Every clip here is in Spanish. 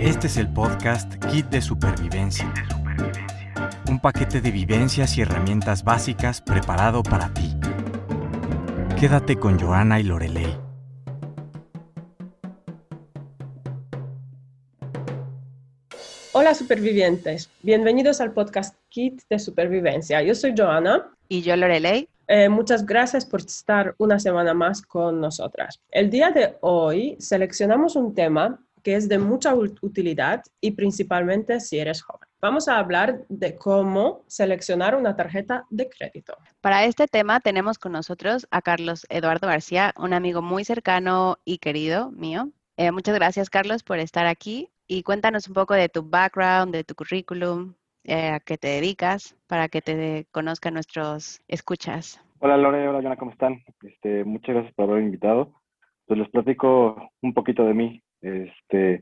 Este es el podcast Kit de Supervivencia. Un paquete de vivencias y herramientas básicas preparado para ti. Quédate con Joana y Lorelei. Hola supervivientes, bienvenidos al podcast Kit de Supervivencia. Yo soy Joana. Y yo Lorelei. Eh, muchas gracias por estar una semana más con nosotras. El día de hoy seleccionamos un tema que es de mucha utilidad y principalmente si eres joven. Vamos a hablar de cómo seleccionar una tarjeta de crédito. Para este tema tenemos con nosotros a Carlos Eduardo García, un amigo muy cercano y querido mío. Eh, muchas gracias, Carlos, por estar aquí y cuéntanos un poco de tu background, de tu currículum, eh, a qué te dedicas, para que te conozcan nuestros escuchas. Hola Lore, hola Joana, ¿cómo están? Este, muchas gracias por haberme invitado. Pues les platico un poquito de mí. Este,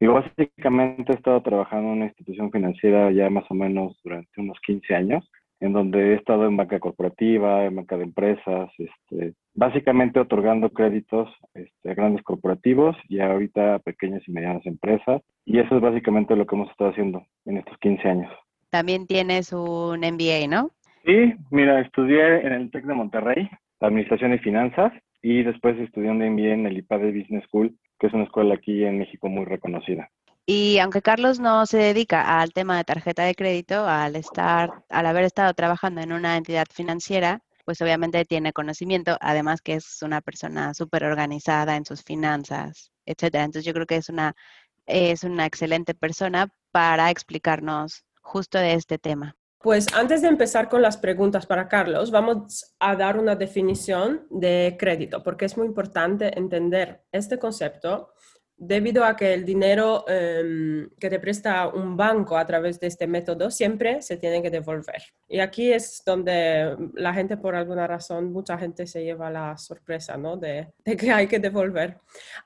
digo, básicamente he estado trabajando en una institución financiera ya más o menos durante unos 15 años, en donde he estado en banca corporativa, en banca de empresas, este, básicamente otorgando créditos este, a grandes corporativos y ahorita a pequeñas y medianas empresas. Y eso es básicamente lo que hemos estado haciendo en estos 15 años. También tienes un MBA, ¿no? Sí, mira, estudié en el TEC de Monterrey, Administración y Finanzas, y después estudié un MBA en el IPADE Business School, que es una escuela aquí en México muy reconocida. Y aunque Carlos no se dedica al tema de tarjeta de crédito, al estar, al haber estado trabajando en una entidad financiera, pues obviamente tiene conocimiento, además que es una persona súper organizada en sus finanzas, etcétera. Entonces yo creo que es una, es una excelente persona para explicarnos justo de este tema. Pues antes de empezar con las preguntas para Carlos, vamos a dar una definición de crédito, porque es muy importante entender este concepto debido a que el dinero em, que te presta un banco a través de este método siempre se tiene que devolver. Y aquí es donde la gente, por alguna razón, mucha gente se lleva la sorpresa ¿no? de, de que hay que devolver.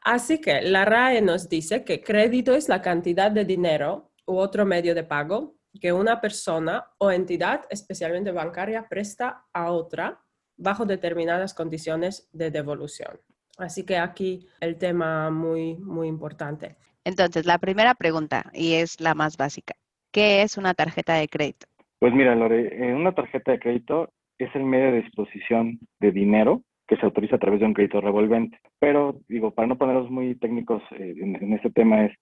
Así que la RAE nos dice que crédito es la cantidad de dinero u otro medio de pago que una persona o entidad, especialmente bancaria, presta a otra bajo determinadas condiciones de devolución. Así que aquí el tema muy, muy importante. Entonces, la primera pregunta, y es la más básica, ¿qué es una tarjeta de crédito? Pues mira, Lore, eh, una tarjeta de crédito es el medio de disposición de dinero que se autoriza a través de un crédito revolvente. Pero, digo, para no ponerlos muy técnicos eh, en, en este tema es,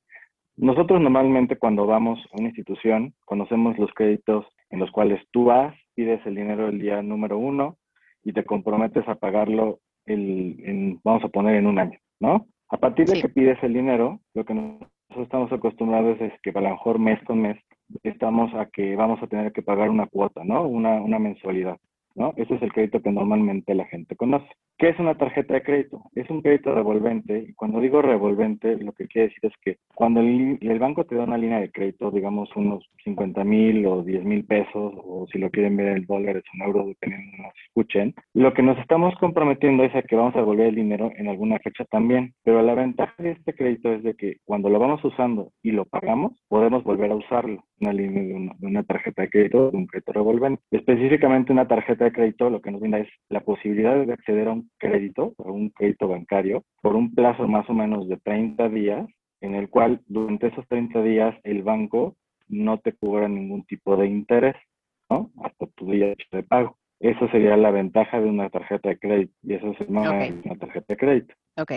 nosotros normalmente cuando vamos a una institución conocemos los créditos en los cuales tú vas, pides el dinero el día número uno y te comprometes a pagarlo el, vamos a poner en un año, ¿no? A partir de que pides el dinero, lo que nosotros estamos acostumbrados es que a lo mejor mes con mes estamos a que vamos a tener que pagar una cuota, ¿no? Una, una mensualidad, ¿no? Ese es el crédito que normalmente la gente conoce. ¿Qué es una tarjeta de crédito? Es un crédito revolvente y cuando digo revolvente lo que quiere decir es que cuando el, banco te da una línea de crédito, digamos unos 50 mil o 10 mil pesos o si lo quieren ver en dólares o en euros, dependiendo de escuchen, lo que nos estamos comprometiendo es a que vamos a devolver el dinero en alguna fecha también. Pero la ventaja de este crédito es de que cuando lo vamos usando y lo pagamos, podemos volver a usarlo. Una línea de una, de una tarjeta de crédito, de un crédito revolvente. Específicamente una tarjeta de crédito lo que nos brinda es la posibilidad de acceder a un crédito, a un crédito bancario, por un plazo más o menos de 30 días, en el cual durante esos 30 días el banco no te cubra ningún tipo de interés, ¿no? Hasta tu día de pago. Eso sería la ventaja de una tarjeta de crédito y eso se llama una tarjeta de crédito. Ok.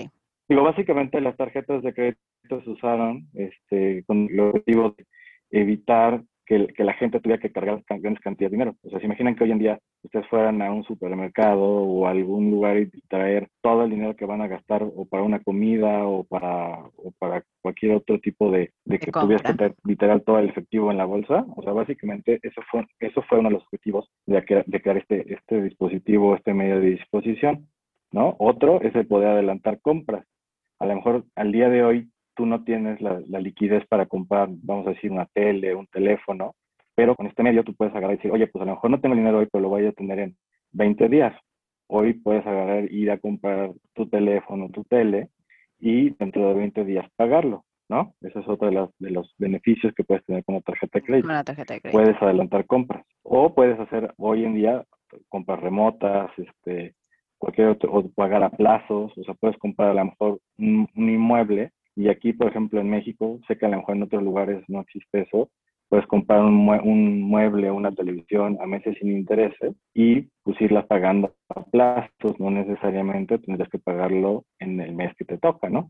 Digo, básicamente las tarjetas de crédito se usaron este, con el objetivo de evitar que, la gente tuviera que cargar grandes cantidades de dinero. O sea, se imaginan que hoy en día ustedes fueran a un supermercado o a algún lugar y traer todo el dinero que van a gastar o para una comida o para, o para cualquier otro tipo de, de que tuvieras que tener literal todo el efectivo en la bolsa. O sea, básicamente eso fue, eso fue uno de los objetivos de, de crear este, este dispositivo, este medio de disposición. ¿no? Otro es el poder adelantar compras. A lo mejor al día de hoy tú no tienes la, liquidez para comprar, vamos a decir, una tele, un teléfono, pero con este medio tú puedes agarrar y decir, oye, pues a lo mejor no tengo dinero hoy, pero lo voy a tener en 20 días. Hoy puedes agarrar, ir a comprar tu teléfono, tu tele, y dentro de 20 días pagarlo, ¿no? Ese es otro de los, de los beneficios que puedes tener con una tarjeta de crédito. Una tarjeta de crédito. Puedes adelantar compras. O puedes hacer hoy en día compras remotas, este, cualquier otro, o pagar a plazos, o sea, puedes comprar a lo mejor un inmueble Y aquí, por ejemplo, en México, sé que a lo mejor en otros lugares no existe eso, puedes comprar un, un mueble, una televisión a meses sin intereses y pues pagando a plazos, no necesariamente tendrías que pagarlo en el mes que te toca, ¿no?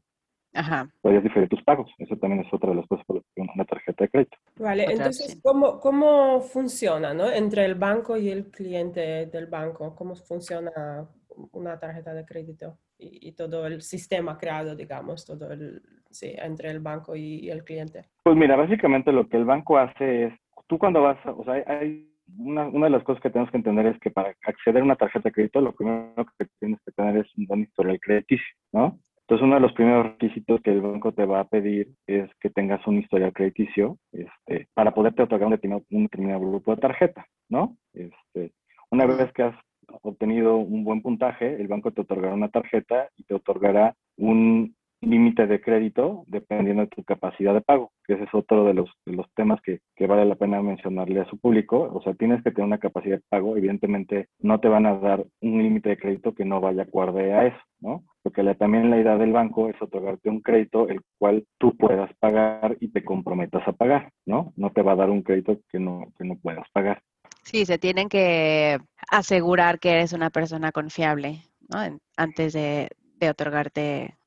Ajá. Podrías diferir tus pagos. Eso también es otra de las cosas por una tarjeta de crédito. Vale, entonces, ¿cómo, ¿cómo funciona, ¿no? Entre el banco y el cliente del banco, ¿cómo funciona una tarjeta de crédito y, todo el sistema creado, digamos, todo el, sí, entre el banco y, el cliente? Pues mira, básicamente lo que el banco hace es, tú cuando vas, o sea, hay una, una, de las cosas que tenemos que entender es que para acceder a una tarjeta de crédito, lo primero que tienes que tener es un buen historial crediticio, ¿no? Entonces, uno de los primeros requisitos que el banco te va a pedir es que tengas un historial crediticio este, para poderte otorgar un determinado, un determinado grupo de tarjeta, ¿no? Este, una vez que has obtenido un buen puntaje, el banco te otorgará una tarjeta y te otorgará un límite de crédito dependiendo de tu capacidad de pago, que ese es otro de los, de los temas que, que, vale la pena mencionarle a su público. O sea, tienes que tener una capacidad de pago, evidentemente no te van a dar un límite de crédito que no vaya acorde a eso, ¿no? Porque también la idea del banco es otorgarte un crédito el cual tú puedas pagar y te comprometas a pagar, ¿no? No te va a dar un crédito que no, que no puedas pagar. Sí, se tienen que asegurar que eres una persona confiable, ¿no? Antes de, de otorgarte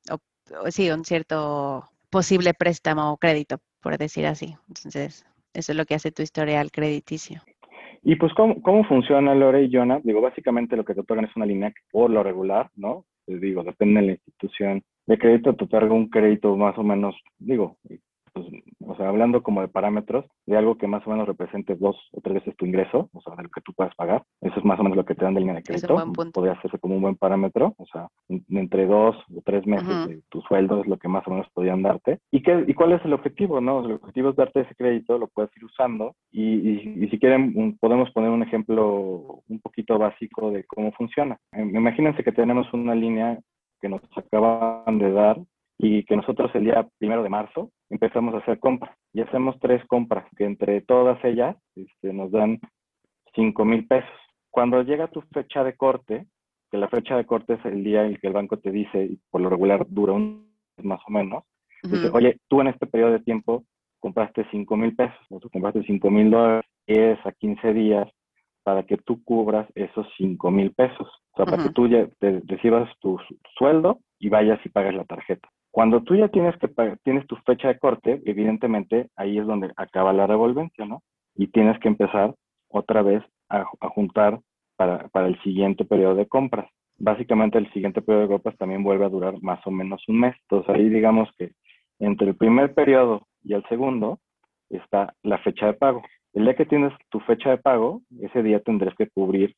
sí, un cierto posible préstamo o crédito, por decir así. Entonces, eso es lo que hace tu historial crediticio. Y pues, ¿cómo, cómo funciona Lore y Jonah? Digo, básicamente lo que te otorgan es una línea por lo regular, ¿no? Les digo, depende de la institución de crédito, te otorga un crédito más o menos, digo, pues, o sea, hablando como de parámetros, de algo que más o menos represente dos o tres veces tu ingreso, o sea, de lo que tú puedas pagar. Eso es más o menos lo que te dan de línea de crédito. Podría hacerse como un buen parámetro, o sea, entre dos o tres meses de tu sueldo es lo que más o menos podrían darte. ¿Y, qué, ¿Y cuál es el objetivo? no El objetivo es darte ese crédito, lo puedes ir usando y, y, si quieren podemos poner un ejemplo un poquito básico de cómo funciona. Imagínense que tenemos una línea que nos acaban de dar y que nosotros el día primero de marzo empezamos a hacer compras y hacemos tres compras que entre todas ellas este, nos dan cinco mil pesos. Cuando llega tu fecha de corte, que la fecha de corte es el día en el que el banco te dice, y por lo regular dura un mes más o menos, dice, oye, tú en este periodo de tiempo compraste cinco mil pesos, o tú compraste cinco mil dólares, es a 15 días para que tú cubras esos cinco mil pesos. O sea, para que tú ya te recibas tu sueldo y vayas y pagues la tarjeta. Cuando tú ya tienes que tienes tu fecha de corte, evidentemente ahí es donde acaba la revolvencia, ¿no? Y tienes que empezar otra vez a, juntar para, para, el siguiente periodo de compras. Básicamente el siguiente periodo de compras también vuelve a durar más o menos un mes. Entonces ahí digamos que entre el primer periodo y el segundo está la fecha de pago. El día que tienes tu fecha de pago, ese día tendrás que cubrir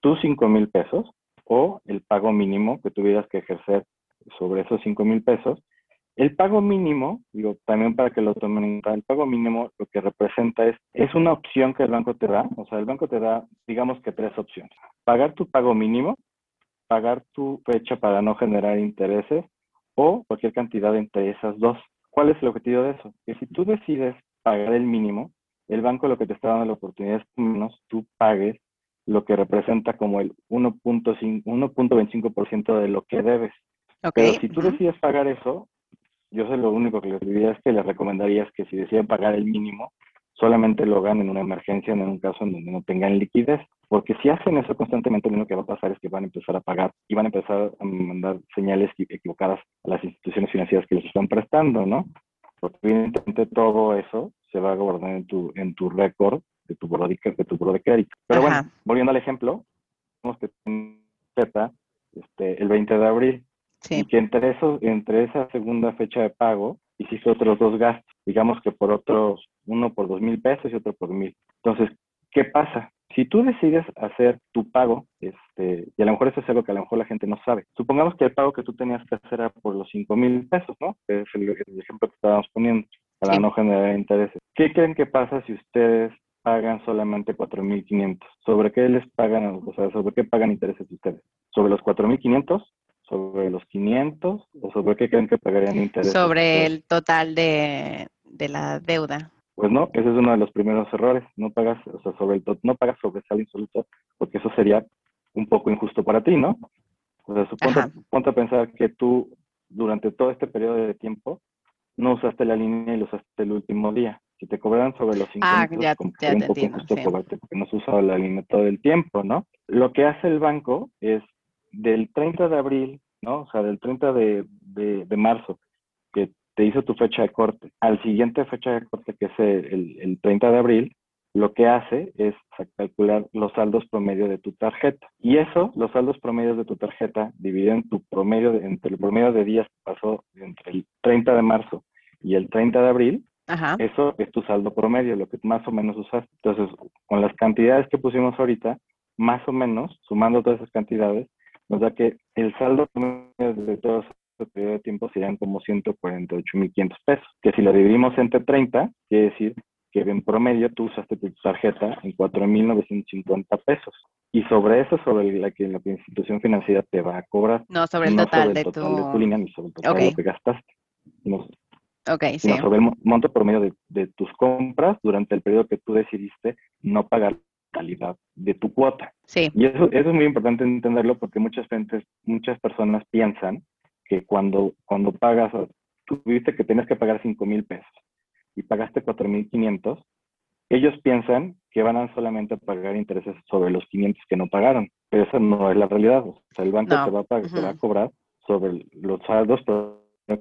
tus 5 mil pesos o el pago mínimo que tuvieras que ejercer sobre esos 5 mil pesos. El pago mínimo, digo, también para que lo tomen en cuenta, el pago mínimo lo que representa es, es una opción que el banco te da, o sea, el banco te da, digamos que tres opciones. Pagar tu pago mínimo, pagar tu fecha para no generar intereses o cualquier cantidad entre esas dos. ¿Cuál es el objetivo de eso? Que si tú decides pagar el mínimo, el banco lo que te está dando la oportunidad es que menos tú pagues lo que representa como el 1.25% de lo que debes. Pero si tú decides pagar eso, yo sé lo único que les diría es que les recomendaría es que si deciden pagar el mínimo, solamente lo hagan en una emergencia, en un caso en donde no tengan liquidez. Porque si hacen eso constantemente, lo único que va a pasar es que van a empezar a pagar y van a empezar a mandar señales equivocadas a las instituciones financieras que les están prestando, ¿no? Porque evidentemente todo eso se va a guardar en tu, en tu récord de tu buro de, de tu de crédito. Pero bueno, volviendo al ejemplo, tenemos que Z este, el 20 de abril y que entre, eso, entre esa segunda fecha de pago hiciste otros dos gastos, digamos que por otros, uno por dos mil pesos y otro por mil. Entonces, ¿qué pasa? Si tú decides hacer tu pago, este, y a lo mejor eso es algo que a lo mejor la gente no sabe. Supongamos que el pago que tú tenías que hacer era por los cinco mil pesos, ¿no? es el, ejemplo que estábamos poniendo, para no generar intereses. ¿Qué creen que pasa si ustedes pagan solamente 4.500? ¿Sobre qué les pagan, o sea, sobre qué pagan intereses ustedes? ¿Sobre los 4.500 sobre los 500 o sobre qué creen que pagarían interés? Sobre el total de, de, la deuda. Pues no, ese es uno de los primeros errores. No pagas, o sea, sobre el no pagas sobre sal insoluto, porque eso sería un poco injusto para ti, ¿no? O sea, suponte, ponte a pensar que tú durante todo este periodo de tiempo no usaste la línea y lo usaste el último día. Si te cobraran sobre los 5 Ah, minutos, ya- como que ya sería te un poco entiendo, injusto sí. cobrarte porque no has usado la línea todo el tiempo, ¿no? Lo que hace el banco es del 30 de abril, ¿no? O sea, del 30 de, de, de marzo, que te hizo tu fecha de corte, al siguiente fecha de corte, que es el, el- el 30 de abril, lo que hace es calcular los saldos promedio de tu tarjeta. Y eso, los saldos promedios de tu tarjeta, dividido en tu promedio, de- entre el promedio de días que pasó entre el 30 de marzo y el 30 de abril, Ajá. eso es tu saldo promedio, lo que más o menos usaste. Entonces, con las cantidades que pusimos ahorita, más o menos, sumando todas esas cantidades, nos da que el saldo de todo ese periodo de tiempo serían como 148.500 pesos, que si lo dividimos entre 30, quiere decir que en promedio tú usaste tu tarjeta en 4.950 pesos. Y sobre eso, sobre la que la institución financiera te va a cobrar. No, sobre el no total sobre de el total de tu línea ni sobre el total de lo que gastaste. sino Ok, sí. sino sobre el mo- monto promedio de, de tus compras durante el periodo que tú decidiste no pagar la calidad de tu cuota. Sí. Y eso, eso es muy importante entenderlo porque muchas, gentes, muchas personas piensan que cuando, cuando pagas, tú viste que tienes que pagar 5 mil pesos y pagaste 4 mil 500, ellos piensan que van a solamente pagar intereses sobre los 500 que no pagaron, pero esa no es la realidad. O sea, el banco No. te, va a pagar, te va a cobrar sobre los saldos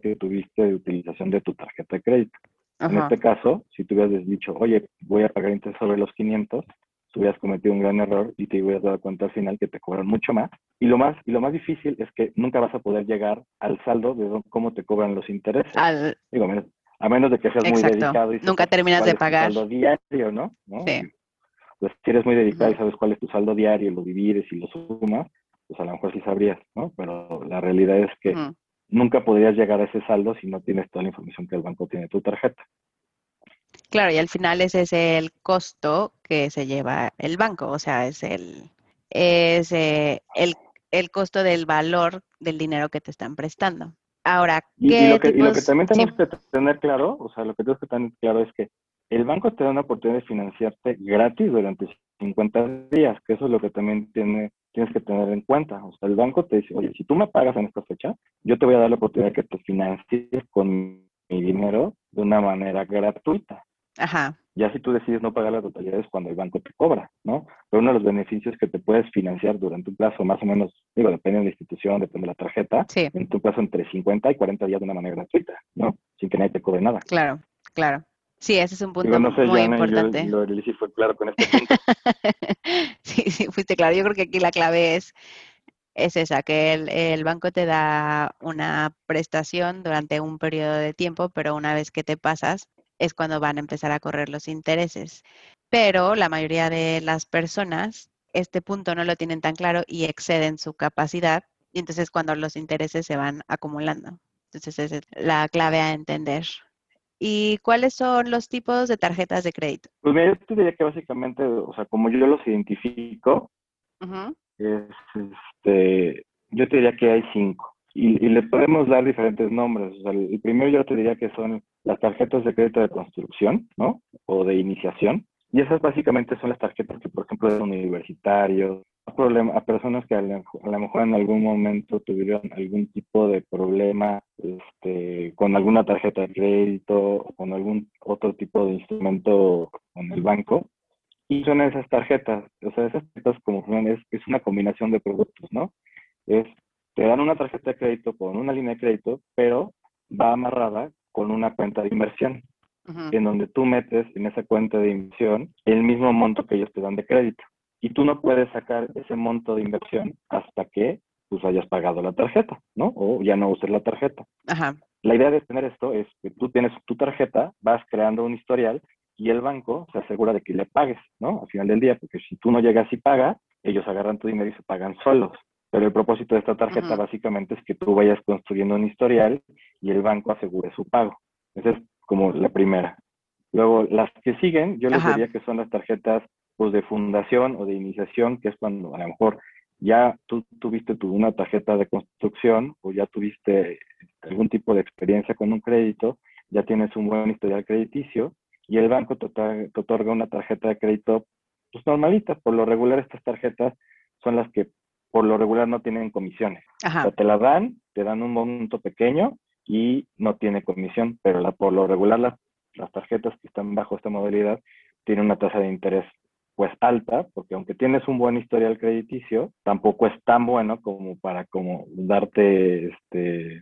que tuviste de utilización de tu tarjeta de crédito. En Ajá. este caso, si tú hubieras dicho, oye, voy a pagar interés sobre los 500, tú hubieras cometido un gran error y te hubieras dado cuenta al final que te cobran mucho más. Y lo más, y lo más difícil es que nunca vas a poder llegar al saldo de cómo te cobran los intereses. Al, Digo, a menos, a menos de que seas muy dedicado y Nunca terminas de pagar. saldo diario, ¿no? ¿No? Sí. Pues si eres muy dedicado y sabes cuál es tu saldo diario, lo divides y lo sumas, pues a lo mejor sí sabrías, ¿no? Pero la realidad es que nunca podrías llegar a ese saldo si no tienes toda la información que el banco tiene de tu tarjeta. Claro, y al final ese es el costo que se lleva el banco, o sea, es el, es, eh, el, el costo del valor del dinero que te están prestando. Ahora, Y, ¿qué y lo que, y lo que tipos- también sí, tenemos que tener claro, o sea, lo que tenemos que tener claro es que el banco te da una oportunidad de financiarte gratis durante 50 días, que eso es lo que también tiene, tienes que tener en cuenta. O sea, el banco te dice, oye, si tú me pagas en esta fecha, yo te voy a dar la oportunidad de que te financies con mi dinero de una manera gratuita. Ajá, Ya si tú decides no pagar la totalidad es cuando el banco te cobra, ¿no? Pero uno de los beneficios que te puedes financiar durante un plazo más o menos, digo, depende de la institución, depende de la tarjeta, sí, en tu plazo entre 50 y 40 días de una manera gratuita, ¿no? Sin que nadie te cobre nada. claro, claro. Sí, ese es un punto Digo, no sé, muy Joana, yo importante. lo fue claro con este punto. Sí, sí, fuiste claro. Yo creo que aquí la clave es, es esa, que el, el banco te da una prestación durante un periodo de tiempo, pero una vez que te pasas es cuando van a empezar a correr los intereses. Pero la mayoría de las personas este punto no lo tienen tan claro y exceden su capacidad, y entonces cuando los intereses se van acumulando. Entonces esa es la clave a entender. ¿Y cuáles son los tipos de tarjetas de crédito? Pues mira, yo te diría que básicamente, o sea, como yo los identifico, es, este, yo te diría que hay cinco. Y, y le podemos dar diferentes nombres. O sea, el primero yo te diría que son las tarjetas de crédito de construcción, ¿no? O de iniciación. Y esas básicamente son las tarjetas que, por ejemplo, de universitarios, a, personas que a lo, mejor en algún momento tuvieron algún tipo de problema este, con alguna tarjeta de crédito o con algún otro tipo de instrumento con el banco. Y son esas tarjetas, o sea, esas tarjetas como funcionan es, es una combinación de productos, ¿no? Es, te dan una tarjeta de crédito con una línea de crédito, pero va amarrada con una cuenta de inversión, en donde tú metes en esa cuenta de inversión el mismo monto que ellos te dan de crédito. Y tú no puedes sacar ese monto de inversión hasta que pues hayas pagado la tarjeta, ¿no? O ya no uses la tarjeta. Ajá, La idea de tener esto es que tú tienes tu tarjeta, vas creando un historial y el banco se asegura de que le pagues, ¿no? Al final del día, porque si tú no llegas y pagas, ellos agarran tu dinero y se pagan solos. Pero el propósito de esta tarjeta básicamente es que tú vayas construyendo un historial y el banco asegure su pago. Esa es como la primera. Luego, las que siguen, yo les Ajá. diría que son las tarjetas pues, de fundación o de iniciación, que es cuando a lo mejor ya tú tuviste tu, una tarjeta de construcción o ya tuviste algún tipo de experiencia con un crédito, ya tienes un buen historial crediticio y el banco te, te otorga una tarjeta de crédito pues normalita. Por lo regular estas tarjetas son las que por lo regular no tienen comisiones. O sea, te la dan, te dan un monto pequeño y no tiene comisión, pero la, por lo regular las, las tarjetas que están bajo esta modalidad tienen una tasa de interés pues alta, porque aunque tienes un buen historial crediticio, tampoco es tan bueno como para como darte, este,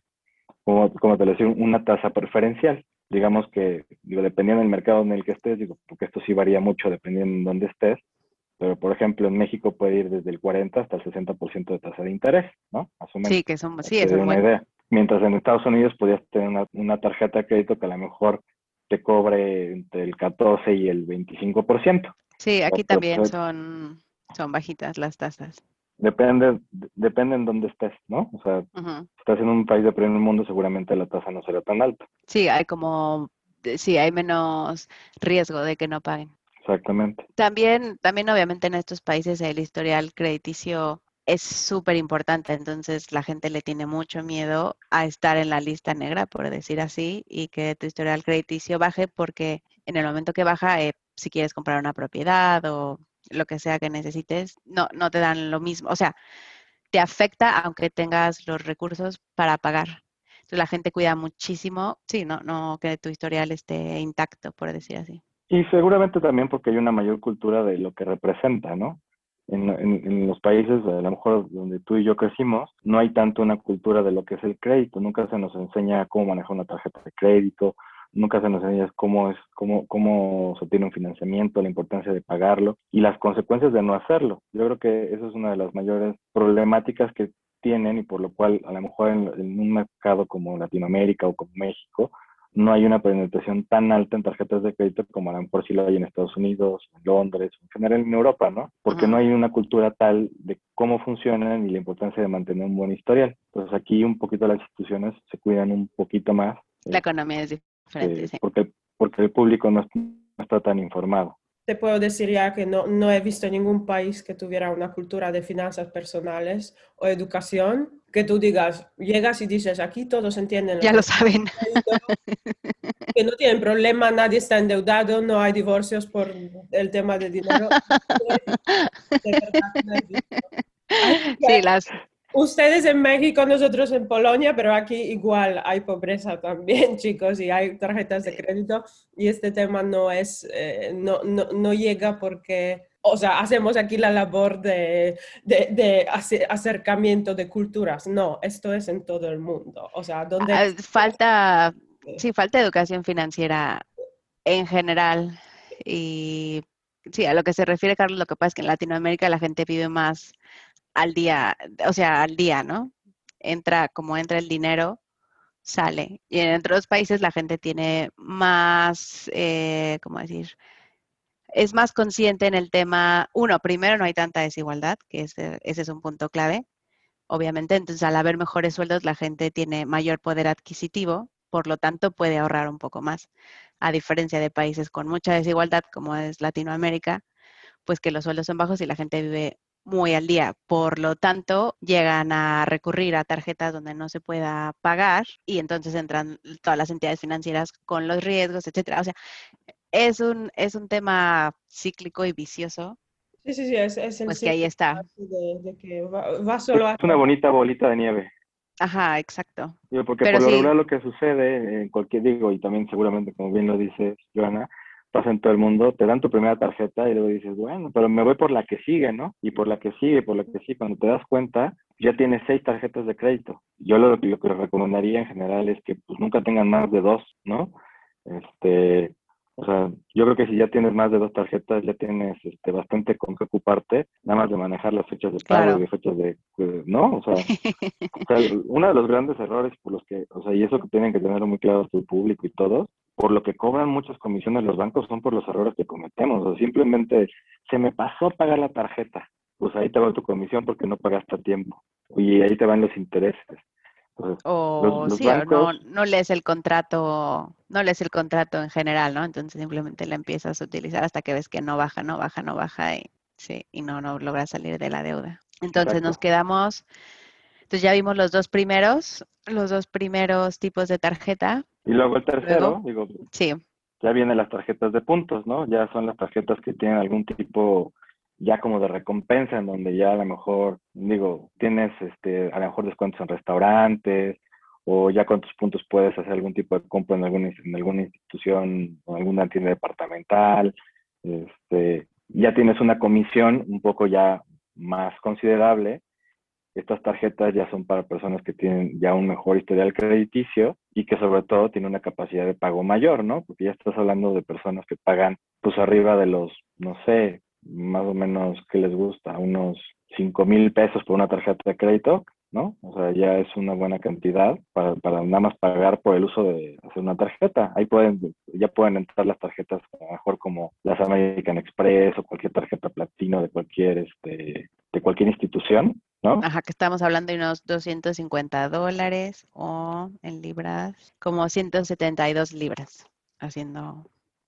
como, como te lo decía, una tasa preferencial. Digamos que, digo, dependiendo del mercado en el que estés, digo, porque esto sí varía mucho dependiendo en dónde estés, pero por ejemplo en México puede ir desde el 40 hasta el 60% de tasa de interés, ¿no? Sí, que son, sí, eso es una idea. Mientras en Estados Unidos podías tener una, una tarjeta de crédito que a lo mejor te cobre entre el 14 y el 25%. Sí, aquí también son, son bajitas las tasas. Depende, depende en dónde estés, ¿no? O sea, si estás en un país de primer mundo, seguramente la tasa no será tan alta. Sí, hay como, sí, hay menos riesgo de que no paguen. Exactamente. También, también obviamente en estos países el historial crediticio es súper importante, entonces la gente le tiene mucho miedo a estar en la lista negra, por decir así, y que tu historial crediticio baje porque en el momento que baja eh, si quieres comprar una propiedad o lo que sea que necesites, no, no te dan lo mismo. O sea, te afecta aunque tengas los recursos para pagar. Entonces la gente cuida muchísimo, sí, no, no que tu historial esté intacto, por decir así. Y seguramente también porque hay una mayor cultura de lo que representa, ¿no? En, en, los países, a lo mejor donde tú y yo crecimos, no hay tanto una cultura de lo que es el crédito. Nunca se nos enseña cómo manejar una tarjeta de crédito, nunca se nos enseña cómo, es, cómo, cómo se obtiene un financiamiento, la importancia de pagarlo y las consecuencias de no hacerlo. Yo creo que eso es una de las mayores problemáticas que tienen y por lo cual a lo mejor en, un mercado como Latinoamérica o como México no hay una penetración tan alta en tarjetas de crédito como a lo mejor sí lo hay en Estados Unidos, en Londres, en general en Europa, ¿no? Porque no hay una cultura tal de cómo funcionan y la importancia de mantener un buen historial. Entonces aquí un poquito las instituciones se cuidan un poquito más. La economía es porque, porque el público no, está tan informado. Te puedo decir ya que no, no he visto ningún país que tuviera una cultura de finanzas personales o educación que tú digas, llegas y dices, aquí todos entienden. Ya lo saben. Que no tienen problema, nadie está endeudado, no hay divorcios por el tema de dinero. Sí, las, Ustedes en México, nosotros en Polonia, pero aquí igual hay pobreza también, chicos, y hay tarjetas de crédito y este tema no es, eh, no, no, no, llega porque, o sea, hacemos aquí la labor de, de, de acercamiento de culturas. No, esto es en todo el mundo. O sea, donde... Ah, falta, sí, falta educación financiera en general y sí, a lo que se refiere, Carlos, lo que pasa es que en Latinoamérica la gente vive más al día, o sea, al día, ¿no? Entra, como entra el dinero, sale. Y en otros países la gente tiene más, eh, ¿cómo decir? Es más consciente en el tema, uno, primero no hay tanta desigualdad, que ese, ese es un punto clave, obviamente. Entonces, al haber mejores sueldos, la gente tiene mayor poder adquisitivo, por lo tanto, puede ahorrar un poco más. A diferencia de países con mucha desigualdad, como es Latinoamérica, pues que los sueldos son bajos y la gente vive muy al día. Por lo tanto, llegan a recurrir a tarjetas donde no se pueda pagar y entonces entran todas las entidades financieras con los riesgos, etcétera. O sea, es un, es un tema cíclico y vicioso. Sí, sí, sí, es, es el pues que ahí está. De, que va, solo Es una bonita bolita de nieve. Ajá, exacto. porque por lo regular lo que sucede en cualquier, digo, y también seguramente, como bien lo dice Joana, pasa en todo el mundo, te dan tu primera tarjeta y luego dices, bueno, pero me voy por la que sigue, ¿no? Y por la que sigue, por la que sigue, cuando te das cuenta, ya tienes seis tarjetas de crédito. Yo lo, lo que recomendaría en general es que pues nunca tengan más de dos, ¿no? Este, o sea, yo creo que si ya tienes más de dos tarjetas, ya tienes este, bastante con qué ocuparte, nada más de manejar las fechas de pago y de fechas de, ¿no? O sea, o sea, uno de los grandes errores por los que, o sea, y eso que tienen que tener muy claro tu público y todos, por lo que cobran muchas comisiones los bancos son por los errores que cometemos. O simplemente se me pasó a pagar la tarjeta. Pues ahí te va tu comisión porque no pagaste a tiempo. Y ahí te van los intereses. o sí, no, no lees el contrato, no lees el contrato en general, ¿no? Entonces simplemente la empiezas a utilizar hasta que ves que no baja, no baja, no baja y sí, y no, no logras salir de la deuda. Entonces nos quedamos, entonces ya vimos los dos primeros, los dos primeros tipos de tarjeta. Y luego el tercero, digo, sí. ya vienen las tarjetas de puntos, ¿no? Ya son las tarjetas que tienen algún tipo ya como de recompensa, en donde ya a lo mejor, digo, tienes este, a lo mejor descuentos en restaurantes o ya con tus puntos puedes hacer algún tipo de compra en alguna, en alguna institución o alguna tienda departamental, este, ya tienes una comisión un poco ya más considerable. Estas tarjetas ya son para personas que tienen ya un mejor historial crediticio y que sobre todo tienen una capacidad de pago mayor, ¿no? Porque ya estás hablando de personas que pagan pues arriba de los, no sé, más o menos que les gusta, unos 5 mil pesos por una tarjeta de crédito, ¿no? O sea, ya es una buena cantidad para, para nada más pagar por el uso de hacer una tarjeta. Ahí pueden, ya pueden entrar las tarjetas mejor como las American Express o cualquier tarjeta platino de cualquier, este, de cualquier institución, ¿no? Ajá, que estamos hablando de unos 250 dólares o en libras, como 172 libras, haciendo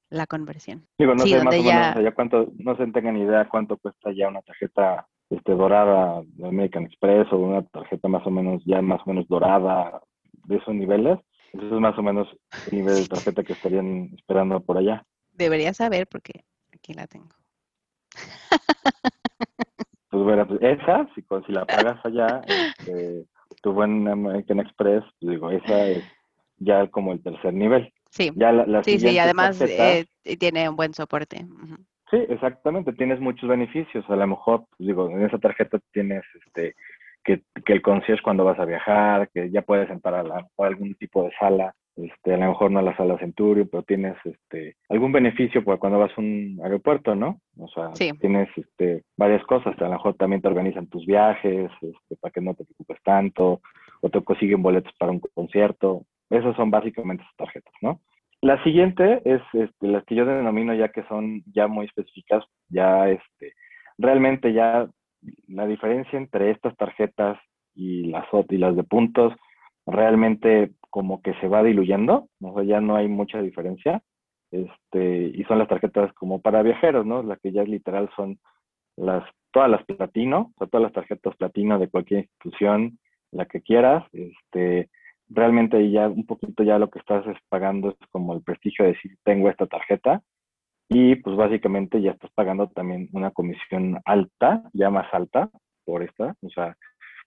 la conversión. Digo, no sé más o menos ya cuánto, no se tengan idea cuánto cuesta ya una tarjeta este, dorada de American Express o una tarjeta más o menos, ya más o menos dorada de esos niveles. Eso es más o menos el nivel de tarjeta que estarían esperando por allá. Debería saber porque aquí la tengo. Pues bueno, pues esa, si, si la pagas allá, este, tu buen American Express, pues digo, esa es ya como el tercer nivel. Sí, ya la, sí, sí, además eh, tiene un buen soporte. Sí, exactamente, tienes muchos beneficios. A lo mejor, pues, digo, en esa tarjeta tienes este que, que el concierge cuando vas a viajar, que ya puedes entrar a, la, algún tipo de sala, este, a lo mejor no a la sala Centurio, pero tienes este algún beneficio por cuando vas a un aeropuerto, ¿no? O sea, tienes este varias cosas, a lo mejor también te organizan tus viajes, este, para que no te preocupes tanto, o te consiguen boletos para un concierto. Esas son básicamente esas tarjetas, ¿no? La siguiente es este, las que yo denomino ya que son ya muy específicas, ya este, realmente ya la diferencia entre estas tarjetas y las y las de puntos realmente como que se va diluyendo, ¿no? ya no hay mucha diferencia, este, y son las tarjetas como para viajeros, ¿no? Las que ya literal son las, todas las platino, o todas las tarjetas platino de cualquier institución, la que quieras, este, realmente ya un poquito ya lo que estás pagando es como el prestigio de decir tengo esta tarjeta y pues básicamente ya estás pagando también una comisión alta, ya más alta por esta, o sea,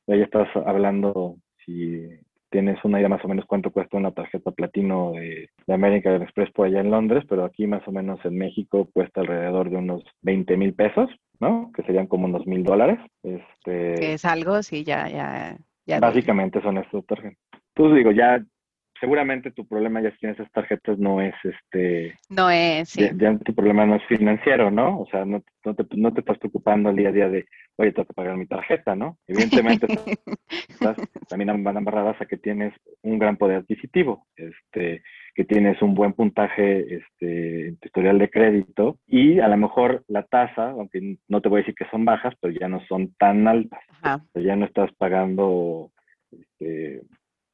ya estás hablando si tienes una idea más o menos cuánto cuesta una tarjeta platino de, de American Express por allá en Londres, pero aquí más o menos en México cuesta alrededor de unos 20 mil pesos, ¿no? Que serían como unos mil dólares. Este, es algo, sí, ya, ya. ya básicamente son estas tarjetas. Pues digo, ya seguramente tu problema ya si tienes esas tarjetas no es este no es sí. ya, tu problema no es financiero no o sea no, no, te, no te estás preocupando al día a día de oye tengo que pagar mi tarjeta no evidentemente estás, también van amarradas a que tienes un gran poder adquisitivo este que tienes un buen puntaje este, en tu historial de crédito y a lo mejor la tasa, aunque no te voy a decir que son bajas, pero ya no son tan altas. Ya no estás pagando este,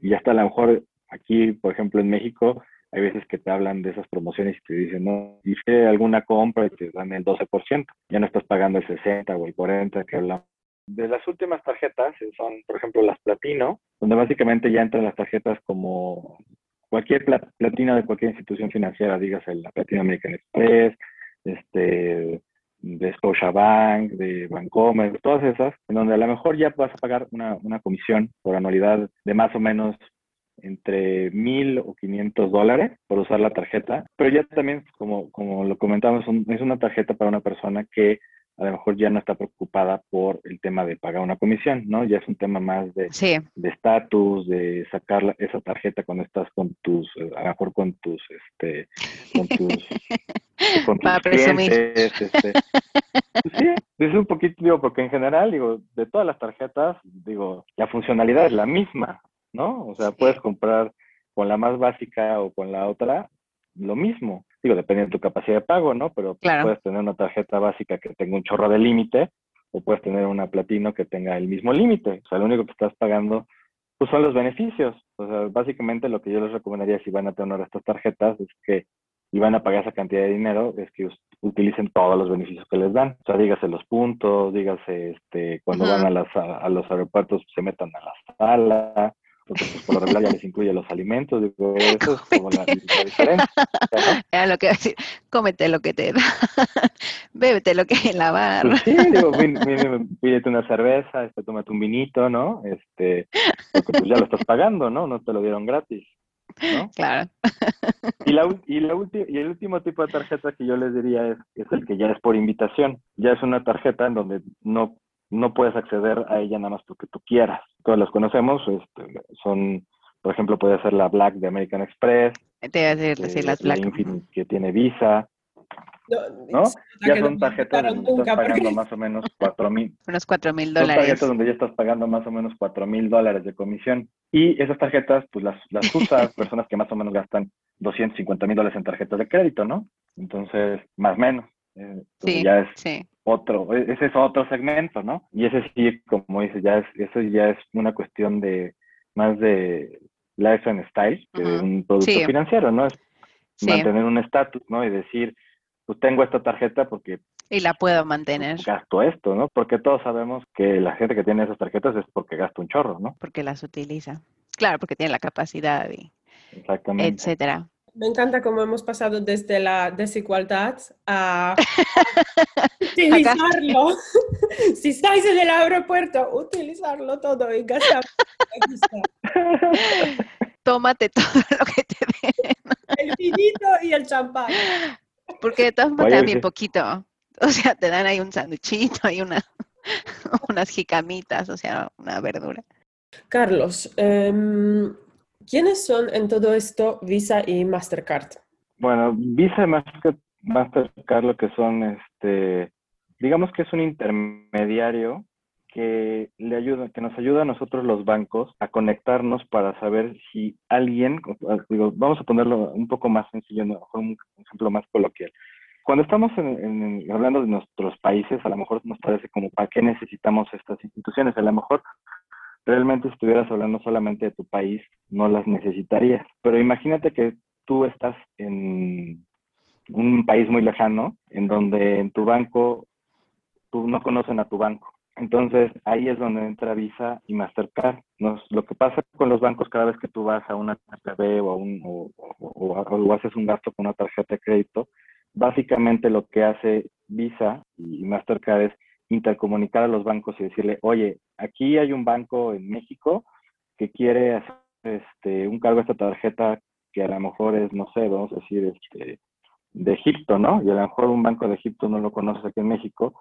y hasta a lo mejor aquí, por ejemplo, en México, hay veces que te hablan de esas promociones y te dicen, no, hice alguna compra y te dan el 12%, ya no estás pagando el 60 o el 40 que hablamos. De las últimas tarjetas eh, son, por ejemplo, las platino, donde básicamente ya entran las tarjetas como cualquier platino de cualquier institución financiera, dígase la Platino American Express, este, de Scotiabank, de Bancomer, todas esas, en donde a lo mejor ya vas a pagar una, una comisión por anualidad de más o menos entre mil o quinientos dólares por usar la tarjeta, pero ya también, como, como lo comentamos, es una tarjeta para una persona que a lo mejor ya no está preocupada por el tema de pagar una comisión, ¿no? Ya es un tema más de estatus, de sacar esa tarjeta cuando estás con tus, a lo mejor con tus, este, con tus, con tus clientes, este, pues sí, es un poquito, digo, porque en general, digo, de todas las tarjetas, digo, la funcionalidad es la misma, ¿no? O sea, puedes comprar con la más básica o con la otra lo mismo. Digo, depende de tu capacidad de pago, ¿no? Pero puedes tener una tarjeta básica que tenga un chorro de límite o puedes tener una platino que tenga el mismo límite. O sea, lo único que estás pagando pues son los beneficios. O sea, básicamente lo que yo les recomendaría si van a tener estas tarjetas es que y van a pagar esa cantidad de dinero, es que utilicen todos los beneficios que les dan. O sea, dígase los puntos, dígase este, cuando van a, las, a, los aeropuertos se metan a la sala, porque pues, por lo regular ya les incluye los alimentos, digo, eso es como la, diferencia. Era lo que decir, cómete lo que te da, bébete lo que en la barra. Pues sí, digo, pídete una cerveza, este, tómate un vinito, ¿no? Este, porque pues ya lo estás pagando, ¿no? No te lo dieron gratis. ¿no? Claro. Y, la, y, la y el último tipo de tarjeta que yo les diría es, es el que ya es por invitación. Ya es una tarjeta en donde no no puedes acceder a ella nada más porque tú quieras. Todas las conocemos, este, son, por ejemplo, puede ser la Black de American Express. Te voy a decir, eh, las Black. La Infinite que tiene Visa. ¿No? Ya son tarjetas donde estás pagando más o menos cuatro mil. Unos cuatro mil dólares. Son tarjetas donde ya estás pagando más o menos cuatro mil dólares de comisión. Y esas tarjetas, pues las, las usan personas que más o menos gastan 250 mil dólares en tarjetas de crédito, ¿no? Entonces, más o menos. Eh, sí, ya es sí otro, e, ese es otro segmento, ¿no? Y ese sí, como dices, ya es, eso ya es una cuestión de más de life and style que de un producto financiero, ¿no? Es mantener un estatus, ¿no? Y decir, pues tengo esta tarjeta porque... Y la puedo mantener. Gasto esto, ¿no? Porque todos sabemos que la gente que tiene esas tarjetas es porque gasta un chorro, ¿no? Porque las utiliza. Claro, porque tiene la capacidad y... Exactamente. Etcétera. Me encanta cómo hemos pasado desde la desigualdad a utilizarlo. si estáis en el aeropuerto, utilizarlo todo y gastar. Tómate todo lo que te den. El vinito y el champán. Porque de todas maneras también poquito. O sea, te dan ahí un sanduchito y una, unas jicamitas, o sea, una verdura. Carlos, eh, ¿Quiénes son en todo esto Visa y Mastercard? Bueno, Visa y Mastercard, lo que son, este, digamos que es un intermediario que le ayuda, que nos ayuda a nosotros los bancos a conectarnos para saber si alguien, digo, vamos a ponerlo un poco más sencillo, un ejemplo más coloquial. Cuando estamos hablando de nuestros países, a lo mejor nos parece como, ¿para qué necesitamos estas instituciones? A lo mejor realmente estuvieras hablando solamente de tu país, no las necesitarías. Pero imagínate que tú estás en un país muy lejano, en donde en tu banco, no conocen a tu banco. Entonces ahí es donde entra Visa y Mastercard. Nos, lo que pasa con los bancos cada vez que tú vas a una TPB o, o, o, haces un gasto con una tarjeta de crédito, básicamente lo que hace Visa y Mastercard es intercomunicar a los bancos y decirle, oye, aquí hay un banco en México que quiere hacer este, un cargo a esta tarjeta que a lo mejor es, no sé, vamos a decir, este, de Egipto, ¿no? Y a lo mejor un banco de Egipto no lo conoces aquí en México,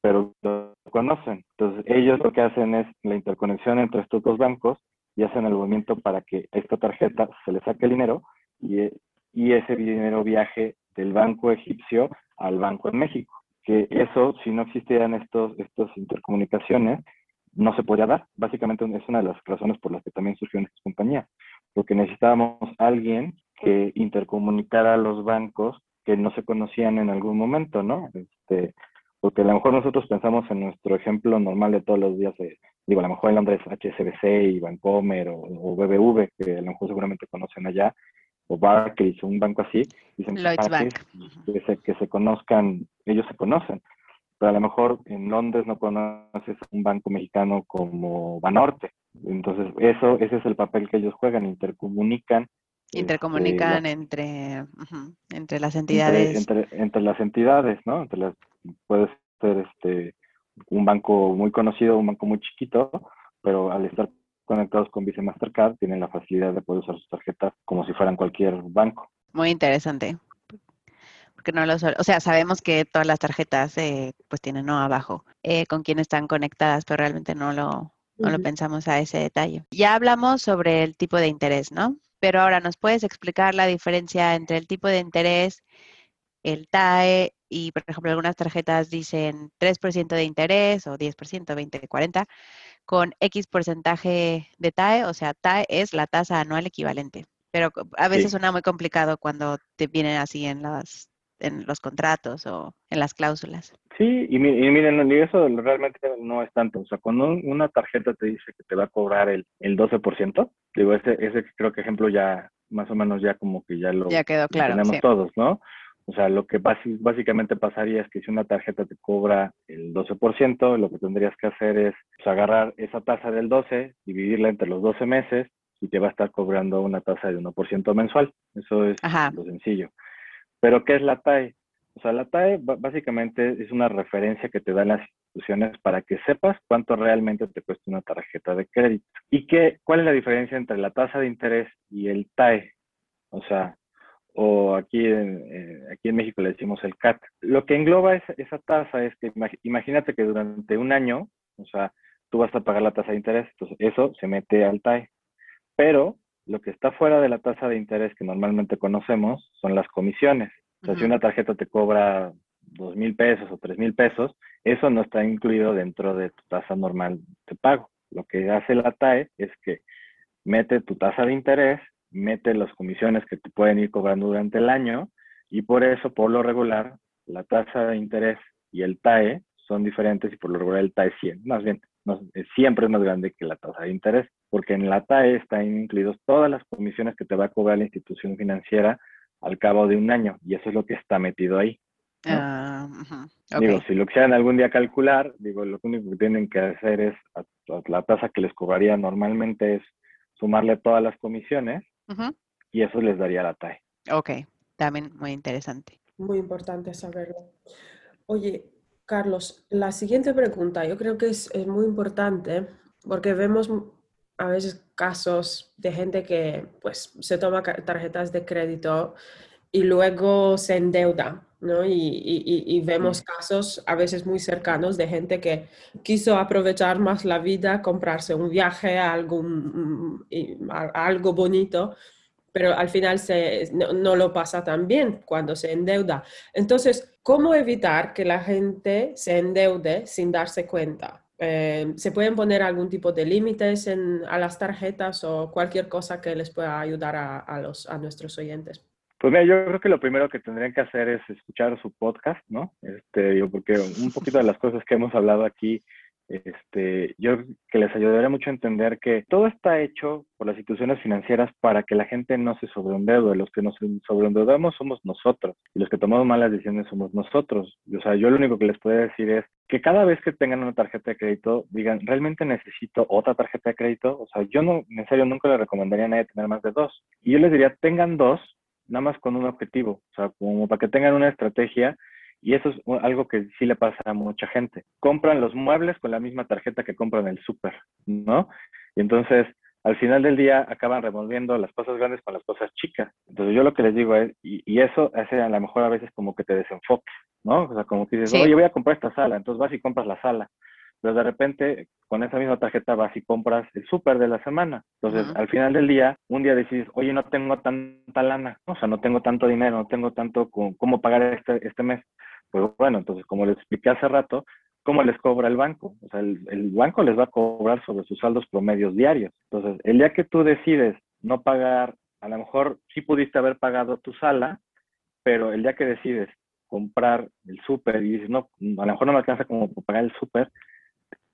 pero lo conocen. Entonces, ellos lo que hacen es la interconexión entre estos dos bancos y hacen el movimiento para que esta tarjeta se le saque el dinero y, y ese dinero viaje del banco egipcio al banco en México que eso, si no existieran estos, estas intercomunicaciones, no se podría dar. Básicamente es una de las razones por las que también surgió esta compañía, porque necesitábamos alguien que intercomunicara a los bancos que no se conocían en algún momento, ¿no? Este, porque a lo mejor nosotros pensamos en nuestro ejemplo normal de todos los días, digo, a lo mejor en Londres HSBC y Bancomer o, o BBV, que a lo mejor seguramente conocen allá, o Barclays, un banco así, dicen que, se, que se conozcan, ellos se conocen, pero a lo mejor en Londres no conoces un banco mexicano como Banorte. Entonces, eso, ese es el papel que ellos juegan, intercomunican. Intercomunican este, entre, entre las entidades. Entre, entre, las entidades, ¿no? Entre las, puede ser este, un banco muy conocido, un banco muy chiquito, pero al estar conectados con Visa Mastercard tienen la facilidad de poder usar sus tarjetas como si fueran cualquier banco. Muy interesante. Porque no lo, o sea, sabemos que todas las tarjetas eh, pues tienen no abajo eh, con quién están conectadas, pero realmente no lo, no lo pensamos a ese detalle. Ya hablamos sobre el tipo de interés, ¿no? Pero ahora, ¿nos puedes explicar la diferencia entre el tipo de interés, el TAE y, por ejemplo, algunas tarjetas dicen 3% de interés o 10%, 20, 40? Con X porcentaje de TAE, o sea, TAE es la tasa anual equivalente, pero a veces suena muy complicado cuando te vienen así en los, en los contratos o en las cláusulas. Sí, y, miren, y eso realmente no es tanto, o sea, cuando una tarjeta te dice que te va a cobrar el, el 12%, digo, ese, ese creo que ejemplo ya más o menos ya como que ya lo, ya quedó claro, tenemos todos, ¿no? O sea, lo que básicamente pasaría es que si una tarjeta te cobra el 12%, lo que tendrías que hacer es pues, agarrar esa tasa del 12, dividirla entre los 12 meses y te va a estar cobrando una tasa de 1% mensual. Eso es lo sencillo. Pero, ¿qué es la TAE? O sea, la TAE básicamente es una referencia que te dan las instituciones para que sepas cuánto realmente te cuesta una tarjeta de crédito. ¿Y qué, cuál es la diferencia entre la tasa de interés y el TAE? O sea, o aquí en, eh, aquí en México le decimos el CAT. Lo que engloba esa tasa es que imagínate que durante un año, o sea, tú vas a pagar la tasa de interés, entonces eso se mete al TAE. Pero lo que está fuera de la tasa de interés que normalmente conocemos son las comisiones. O sea, si una tarjeta te cobra dos mil pesos o tres mil pesos, eso no está incluido dentro de tu tasa normal de pago. Lo que hace la TAE es que mete tu tasa de interés, mete las comisiones que te pueden ir cobrando durante el año y por eso, por lo regular, la tasa de interés y el TAE son diferentes y por lo regular el TAE 100, más bien, siempre es más grande que la tasa de interés, porque en la TAE están incluidos todas las comisiones que te va a cobrar la institución financiera al cabo de un año, y eso es lo que está metido ahí. Ah, digo, si lo quisieran algún día calcular, digo, lo único que tienen que hacer es, la tasa que les cobraría normalmente es sumarle todas las comisiones, y eso les daría la TAE. Ok, también muy interesante. Muy importante saberlo. Oye, Carlos, la siguiente pregunta yo creo que es, muy importante porque vemos a veces casos de gente que pues se toma tarjetas de crédito y luego se endeuda, ¿no? Y, vemos casos a veces muy cercanos de gente que quiso aprovechar más la vida, comprarse un viaje, algo, algo bonito, pero al final se, no, lo pasa tan bien cuando se endeuda. Entonces, ¿cómo evitar que la gente se endeude sin darse cuenta? Eh, ¿Se pueden poner algún tipo de límites a las tarjetas o cualquier cosa que les pueda ayudar a, los, a nuestros oyentes? Pues mira, yo creo que lo primero que tendrían que hacer es escuchar su podcast, ¿no? Este, porque un poquito de las cosas que hemos hablado aquí este, yo que les ayudaría mucho a entender que todo está hecho por las instituciones financieras para que la gente no se sobreendeude. Los que nos sobreendeudamos somos nosotros y los que tomamos malas decisiones somos nosotros. O sea, yo lo único que les puedo decir es que cada vez que tengan una tarjeta de crédito, digan, ¿realmente necesito otra tarjeta de crédito? O sea, yo no, en serio, nunca le recomendaría a nadie tener más de dos. Y yo les diría, tengan dos, nada más con un objetivo. O sea, como para que tengan una estrategia y eso es algo que sí le pasa a mucha gente. Compran los muebles con la misma tarjeta que compran el súper, ¿no? Y entonces, al final del día, acaban revolviendo las cosas grandes con las cosas chicas. Entonces, yo lo que les digo es, y, eso hace a lo mejor a veces como que te desenfoques, ¿no? O sea, como que dices, oye, voy a comprar esta sala, entonces vas y compras la sala. Pero de repente, con esa misma tarjeta vas y compras el súper de la semana. Entonces, al final del día, un día decides, oye, no tengo tanta lana, o sea, no tengo tanto dinero, no tengo tanto cómo pagar este, este mes pues bueno, entonces, como les expliqué hace rato, ¿cómo les cobra el banco? O sea, el, banco les va a cobrar sobre sus saldos promedios diarios. Entonces, el día que tú decides no pagar, a lo mejor sí pudiste haber pagado tu sala, pero el día que decides comprar el súper y dices, no, a lo mejor no me alcanza como para pagar el súper,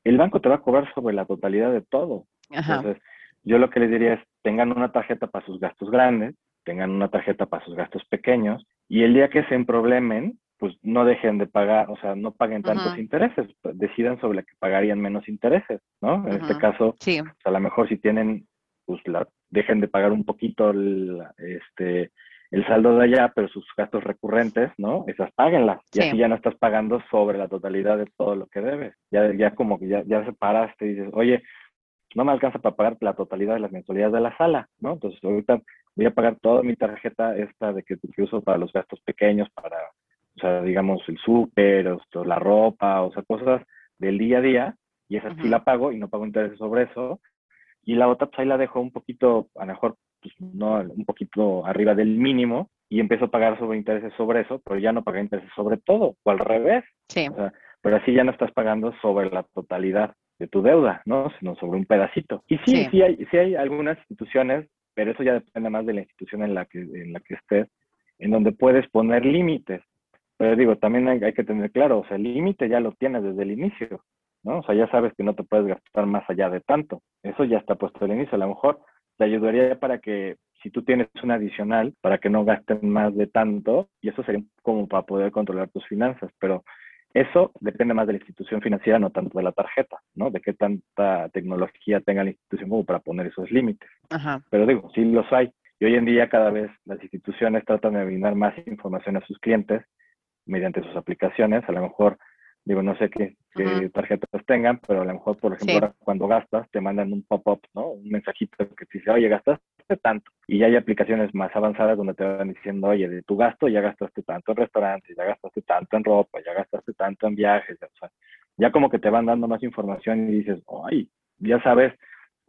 el banco te va a cobrar sobre la totalidad de todo. Entonces, yo lo que les diría es, tengan una tarjeta para sus gastos grandes, tengan una tarjeta para sus gastos pequeños, y el día que se emproblemen, pues no dejen de pagar, o sea, no paguen tantos intereses, pues, decidan sobre la que pagarían menos intereses, ¿no? En este caso, pues, a lo mejor si tienen, pues la, dejen de pagar un poquito el, este, el saldo de allá, pero sus gastos recurrentes, ¿no? Esas páguenlas. Y así ya no estás pagando sobre la totalidad de todo lo que debes. Ya, ya como que ya, ya separaste y dices, oye, no me alcanza para pagar la totalidad de las mensualidades de la sala, ¿no? Entonces ahorita voy a pagar toda mi tarjeta esta de que, que uso para los gastos pequeños, para o sea, digamos el súper, o la ropa, o sea, cosas del día a día, y esa sí la pago y no pago intereses sobre eso, y la otra pues ahí la dejo un poquito, a lo mejor, pues no, un poquito arriba del mínimo, y empiezo a pagar sobre intereses sobre eso, pero ya no pago intereses sobre todo, o al revés. Sí. O sea, pero así ya no estás pagando sobre la totalidad de tu deuda, ¿no? Sino sobre un pedacito. Y sí, sí, hay, sí hay algunas instituciones, pero eso ya depende más de la institución en la que, en la que estés, en donde puedes poner límites. Pero digo, también hay, que tener claro, o sea, el límite ya lo tienes desde el inicio, ¿no? O sea, ya sabes que no te puedes gastar más allá de tanto. Eso ya está puesto al inicio. A lo mejor te ayudaría para que, si tú tienes un adicional, para que no gasten más de tanto, y eso sería como para poder controlar tus finanzas. Pero Eso depende más de la institución financiera, no tanto de la tarjeta, ¿no? De qué tanta tecnología tenga la institución como para poner esos límites. Pero digo, sí los hay. Y hoy en día cada vez las instituciones tratan de brindar más información a sus clientes mediante sus aplicaciones. A lo mejor Digo, no sé qué, tarjetas tengan, pero a lo mejor, por ejemplo, cuando gastas, te mandan un pop-up, ¿no? Un mensajito que te dice, oye, gastaste tanto. Y ya hay aplicaciones más avanzadas donde te van diciendo, oye, de tu gasto ya gastaste tanto en restaurantes, ya gastaste tanto en ropa, ya gastaste tanto en viajes. O sea, ya como que te van dando más información y dices, ay, ya sabes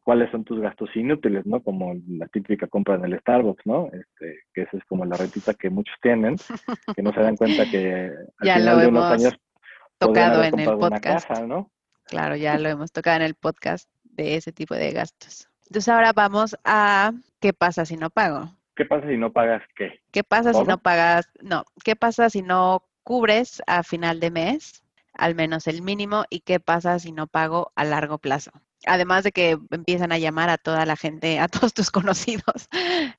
cuáles son tus gastos inútiles, ¿no? Como la típica compra en el Starbucks, ¿no? Este, que esa es como la retita que muchos tienen, que no se dan cuenta que al ya final de unos años tocado en el podcast. Claro, ya lo hemos tocado en el podcast de ese tipo de gastos. Entonces ahora vamos a ¿qué pasa si no pago? ¿Qué pasa si no pagas qué? ¿Qué pasa si no pagas? No, ¿qué pasa si no cubres a final de mes al menos el mínimo y qué pasa si no pago a largo plazo? Además de que empiezan a llamar a toda la gente, a todos tus conocidos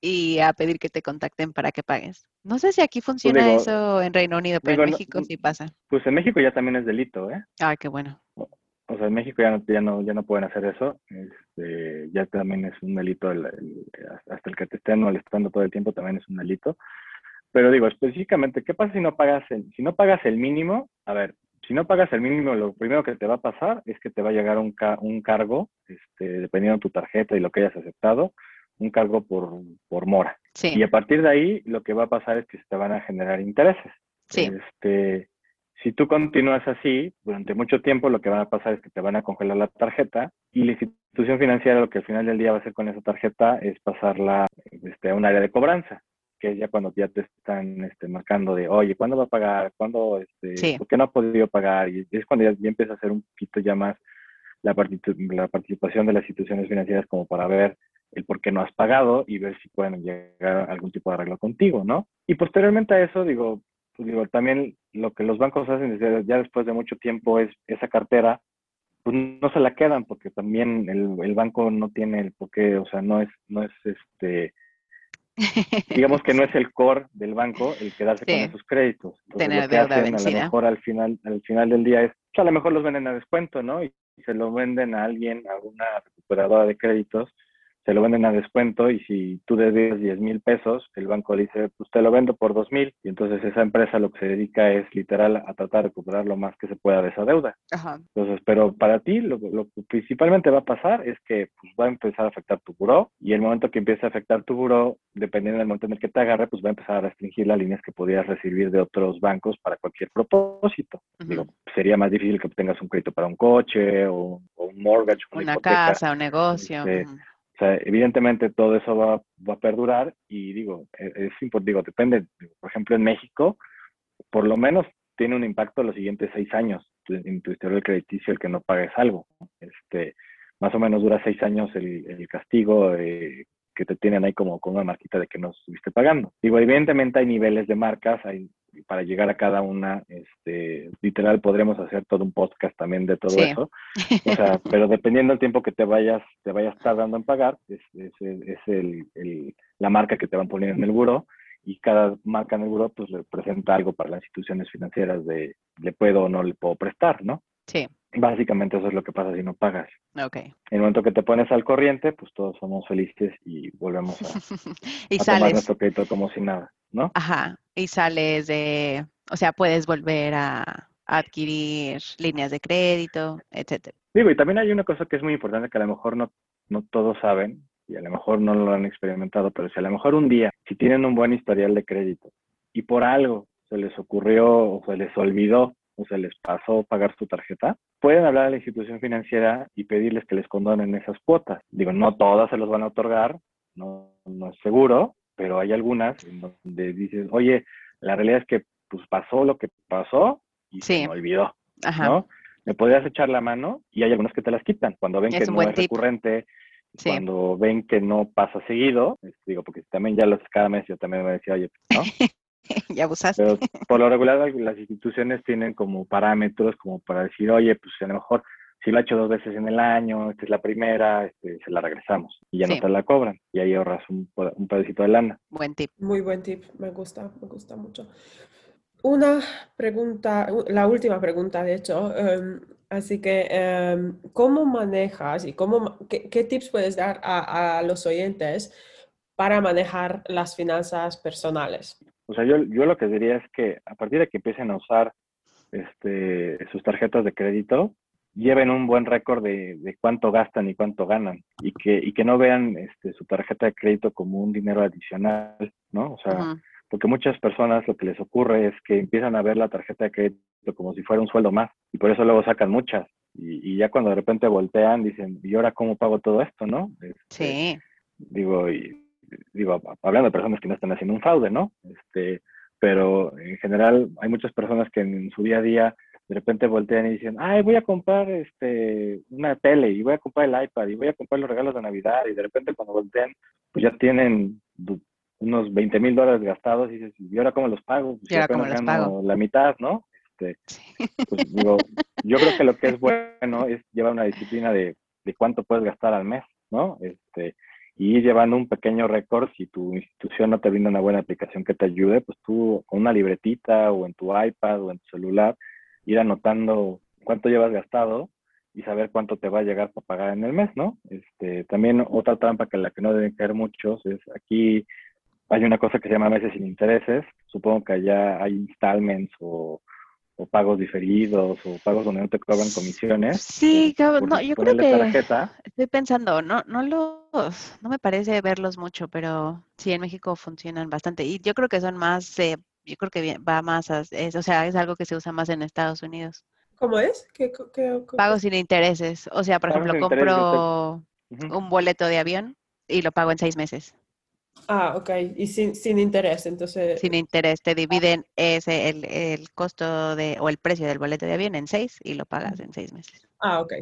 y a pedir que te contacten para que pagues. No sé si aquí pues funciona eso en Reino Unido, pero en México sí pasa. Pues en México ya también es delito, ¿eh? Ah, qué bueno. O, sea, en México ya no, ya no, ya no pueden hacer eso. Este, ya también es un delito, hasta el que te estén molestando todo el tiempo también es un delito. Pero digo, específicamente, ¿qué pasa si no pagas el, si no pagas el mínimo? A ver, si no pagas el mínimo, lo primero que te va a pasar es que te va a llegar un, un cargo, este, dependiendo de tu tarjeta y lo que hayas aceptado, un cargo por, por mora. Y a partir de ahí, lo que va a pasar es que se te van a generar intereses. Sí. Este, si tú continúas así, durante mucho tiempo lo que va a pasar es que te van a congelar la tarjeta y la institución financiera lo que al final del día va a hacer con esa tarjeta es pasarla este, a un área de cobranza que es ya cuando ya te están este, marcando de, oye, ¿cuándo va a pagar? ¿Cuándo, este, por qué no ha podido pagar? Y es cuando ya, empieza a hacer un poquito ya más la, la participación de las instituciones financieras como para ver el por qué no has pagado y ver si pueden llegar a algún tipo de arreglo contigo, ¿no? Y posteriormente a eso, digo, pues digo, también lo que los bancos hacen ya después de mucho tiempo es esa cartera, pues no se la quedan porque también el, el banco no tiene el por qué, o sea, no es, no es este digamos que no es el core del banco el quedarse con esos créditos. Tener deuda vencida. A lo mejor al final, al final del día es, pues, a lo mejor los venden a descuento, ¿no? Y se lo venden a alguien, a una recuperadora de créditos, se lo venden a descuento y si tú debes 10 mil pesos, el banco dice, pues te lo vendo por 2 mil y entonces esa empresa lo que se dedica es literal a tratar de recuperar lo más que se pueda de esa deuda. Entonces, pero para ti lo, que principalmente va a pasar es que pues, va a empezar a afectar tu buró y el momento que empiece a afectar tu buró, dependiendo del momento en el que te agarre, pues va a empezar a restringir las líneas que podrías recibir de otros bancos para cualquier propósito. Digo, sería más difícil que obtengas un crédito para un coche o, un mortgage. Una, casa, un negocio. Este, sea, evidentemente todo eso va, a perdurar y digo, e, es, importante, digo, depende, por ejemplo, en México, por lo menos tiene un impacto los siguientes seis años en tu historial crediticio el que no pagues algo. Este, más o menos dura seis años el, el castigo eh, que te tienen ahí como con una marquita de que no estuviste pagando. Digo, evidentemente hay niveles de marcas, hay para llegar a cada una, este, literal podremos hacer todo un podcast también de todo eso. O sea, pero dependiendo del tiempo que te vayas, te vayas tardando en pagar, es, es, es el, el, la marca que te van poniendo en el buro y cada marca en el buro pues representa algo para las instituciones financieras de le puedo o no le puedo prestar, ¿no? Sí. Básicamente eso es lo que pasa si no pagas. Ok. En el momento que te pones al corriente, pues todos somos felices y volvemos a, y tomar nuestro crédito como si nada, ¿no? Ajá. Y sales de, o sea, puedes volver a, adquirir líneas de crédito, etcétera. Digo, y también hay una cosa que es muy importante que a lo mejor no, no todos saben y a lo mejor no lo han experimentado, pero si a lo mejor un día, si tienen un buen historial de crédito y por algo se les ocurrió o se les olvidó o se les pasó pagar su tarjeta, pueden hablar a la institución financiera y pedirles que les condonen esas cuotas. Digo, no todas se los van a otorgar, no, no es seguro, pero hay algunas donde dices, oye, la realidad es que pues pasó lo que pasó y se me olvidó, ¿no? Me podrías echar la mano y hay algunas que te las quitan cuando ven que no es recurrente, cuando ven que no pasa seguido, digo, porque también ya los cada mes yo también me decía, oye, ¿no? ya abusaste. Pero por lo regular las instituciones tienen como parámetros como para decir, oye, pues a lo mejor si lo ha hecho dos veces en el año, esta es la primera, este, se la regresamos y ya no te la cobran y ahí ahorras un, un pedacito de lana. Buen tip. Muy buen tip, me gusta, me gusta mucho. Una pregunta, la última pregunta, de hecho. em, así que, em, ¿cómo manejas y cómo, qué, qué tips puedes dar a, a los oyentes para manejar las finanzas personales? O sea, yo, yo lo que diría es que a partir de que empiecen a usar este, sus tarjetas de crédito, lleven un buen récord de, de cuánto gastan y cuánto ganan y que, y que no vean este, su tarjeta de crédito como un dinero adicional, ¿no? O sea, porque muchas personas lo que les ocurre es que empiezan a ver la tarjeta de crédito como si fuera un sueldo más y por eso luego sacan muchas y, y ya cuando de repente voltean dicen, ¿y ahora cómo pago todo esto, no? Este, Sí, digo, y, digo, hablando de personas que no están haciendo un fraude, ¿no? Este, pero en general hay muchas personas que en su día a día de repente voltean y dicen, ay, voy a comprar este, una tele y voy a comprar el iPad y voy a comprar los regalos de Navidad y de repente cuando voltean, pues ya tienen unos 20 mil dólares gastados y dices, ¿y ahora cómo los pago? Pues ¿Y ahora cómo los pago? La mitad, ¿no? Este, pues digo, yo creo que lo que es bueno es llevar una disciplina de, de cuánto puedes gastar al mes, ¿no? Este, y ir llevando un pequeño récord. Si tu institución no te brinda una buena aplicación que te ayude, pues tú con una libretita o en tu iPad o en tu celular, ir anotando cuánto llevas gastado y saber cuánto te va a llegar para pagar en el mes, ¿no? Este, también otra trampa que la que no deben caer muchos es aquí hay una cosa que se llama meses sin intereses. Supongo que allá hay installments o, o pagos diferidos o pagos donde no te cobran comisiones. Sí, por- cab- por no, yo creo que tarjeta. estoy pensando, no, no los, no me parece verlos mucho, pero sí en México funcionan bastante. Y yo creo que son más, eh, yo creo que va más, a- es, o sea, es algo que se usa más en Estados Unidos. ¿Cómo es? ¿Qué, qué- Pago sin intereses. O sea, por ejemplo, compro un boleto de avión y lo pago en seis meses. Ah, ok. Y sin, sin interés, entonces. Sin interés, te dividen ese, el, el costo de, o el precio del boleto de avión en seis y lo pagas en seis meses. Ah, ok.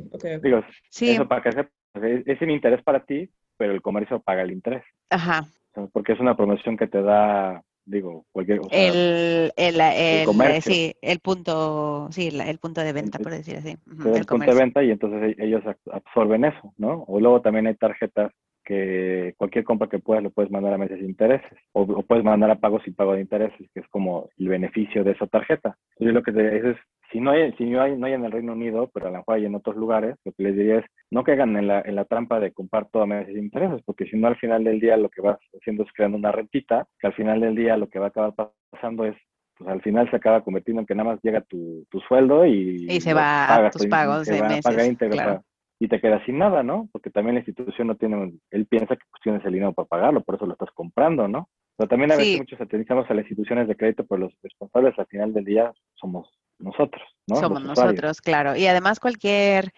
Digo, Sí, eso para que sepas, es, es sin interés para ti, pero el comercio paga el interés. ajá. Porque es una promoción que te da, digo, cualquier. O sea, El, el, el, eh, sí, el punto, sí, el punto de venta, por decir así. el punto de venta y entonces e- ellos ab- absorben eso, ¿no? O luego también hay tarjetas que cualquier compra que puedas lo puedes mandar a meses de intereses o, o puedes mandar a pagos sin pago de intereses, que es como el beneficio de esa tarjeta. Entonces lo que te eso es, si no hay, si no hay, no hay en el Reino Unido, pero a lo mejor hay en otros lugares, lo que les diría es no caigan en la, en la trampa de comprar todo a meses de intereses, porque si no al final del día lo que vas haciendo es creando una rentita, que al final del día lo que va a acabar pasando es pues al final se acaba convirtiendo en que nada más llega tu, tu sueldo y, Y se va a tus pagos de va a pagar meses, íntegro claro. para- y te quedas sin nada, ¿no? Porque también la institución no tiene, él piensa que pues, tienes el dinero para pagarlo, por eso lo estás comprando, ¿no? Pero también a veces Sí. muchos satanizamos a las instituciones de crédito, pero los responsables al final del día somos nosotros, ¿no? Somos nosotros, claro. Y además cualquier,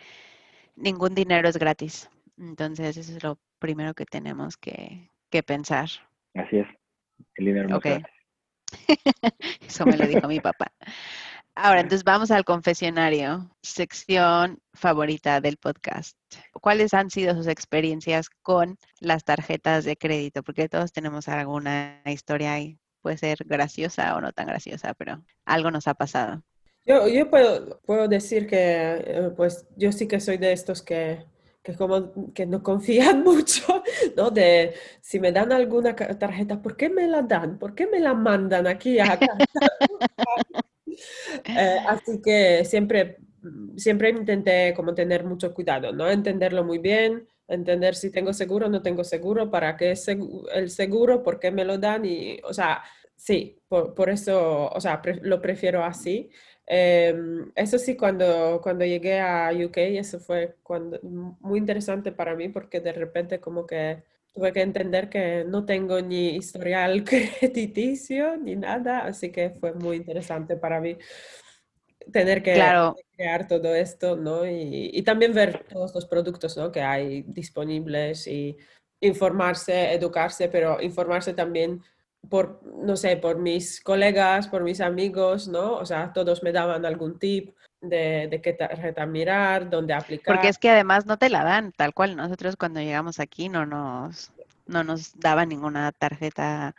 ningún dinero es gratis. Entonces eso es lo primero que tenemos que, que pensar. Así es. El dinero no es Ok. gratis. Eso me lo dijo mi papá. Ahora, entonces vamos al confesionario, sección favorita del podcast. ¿Cuáles han sido sus experiencias con las tarjetas de crédito? Porque todos tenemos alguna historia ahí. Puede ser graciosa o no tan graciosa, pero algo nos ha pasado. Yo, yo puedo, puedo decir que, eh, pues, yo sí que soy de estos que, que como que no confían mucho, ¿no? De si me dan alguna tarjeta, ¿por qué me la dan? ¿Por qué me la mandan aquí a casa? Eh, así que siempre, siempre intenté como tener mucho cuidado, ¿no? Entenderlo muy bien, entender si tengo seguro no tengo seguro, para qué es el seguro, por qué me lo dan y, o sea, sí, por, por eso, o sea, pre- lo prefiero así. Em, eso sí, cuando, cuando llegué a UK, eso fue cuando, muy interesante para mí porque de repente como que tuve que entender que no tengo ni historial crediticio ni nada, así que fue muy interesante para mí tener que Claro, crear todo esto, ¿no? Y, y también ver todos los productos, ¿no? que hay disponibles y informarse, educarse, pero informarse también por, no sé, por mis colegas, por mis amigos, ¿no? O sea, todos me daban algún tip de, de qué tarjeta mirar, dónde aplicar. porque es que además no te la dan, tal cual. Nosotros cuando llegamos aquí no nos, no nos daban ninguna tarjeta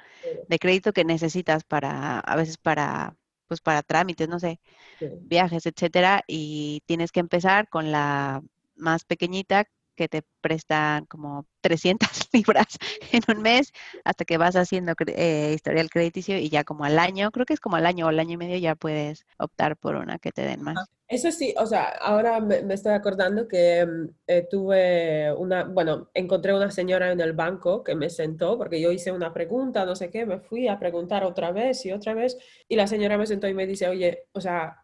de crédito que necesitas para, a veces para, pues para trámites, no sé, Sí. viajes, etcétera, y tienes que empezar con la más pequeñita, que te prestan como 300 libras en un mes hasta que vas haciendo eh, historial crediticio y ya como al año, creo que es como al año o al año y medio ya puedes optar por una que te den más. Eso sí, o sea, ahora me, estoy acordando que mm, eh, tuve una, bueno, encontré una señora en el banco que me sentó porque yo hice una pregunta, no sé qué, me fui a preguntar otra vez y otra vez y la señora me sentó y me dice, oye, o sea,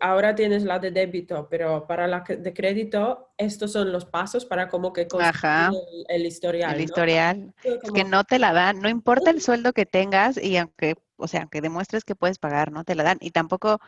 ahora tienes la de débito, pero para la de crédito, estos son los pasos para como que construir el, historial. El historial. Es que no te la dan, no importa el sueldo que tengas y aunque, o sea, aunque demuestres que puedes pagar, no te la dan. Y tampoco,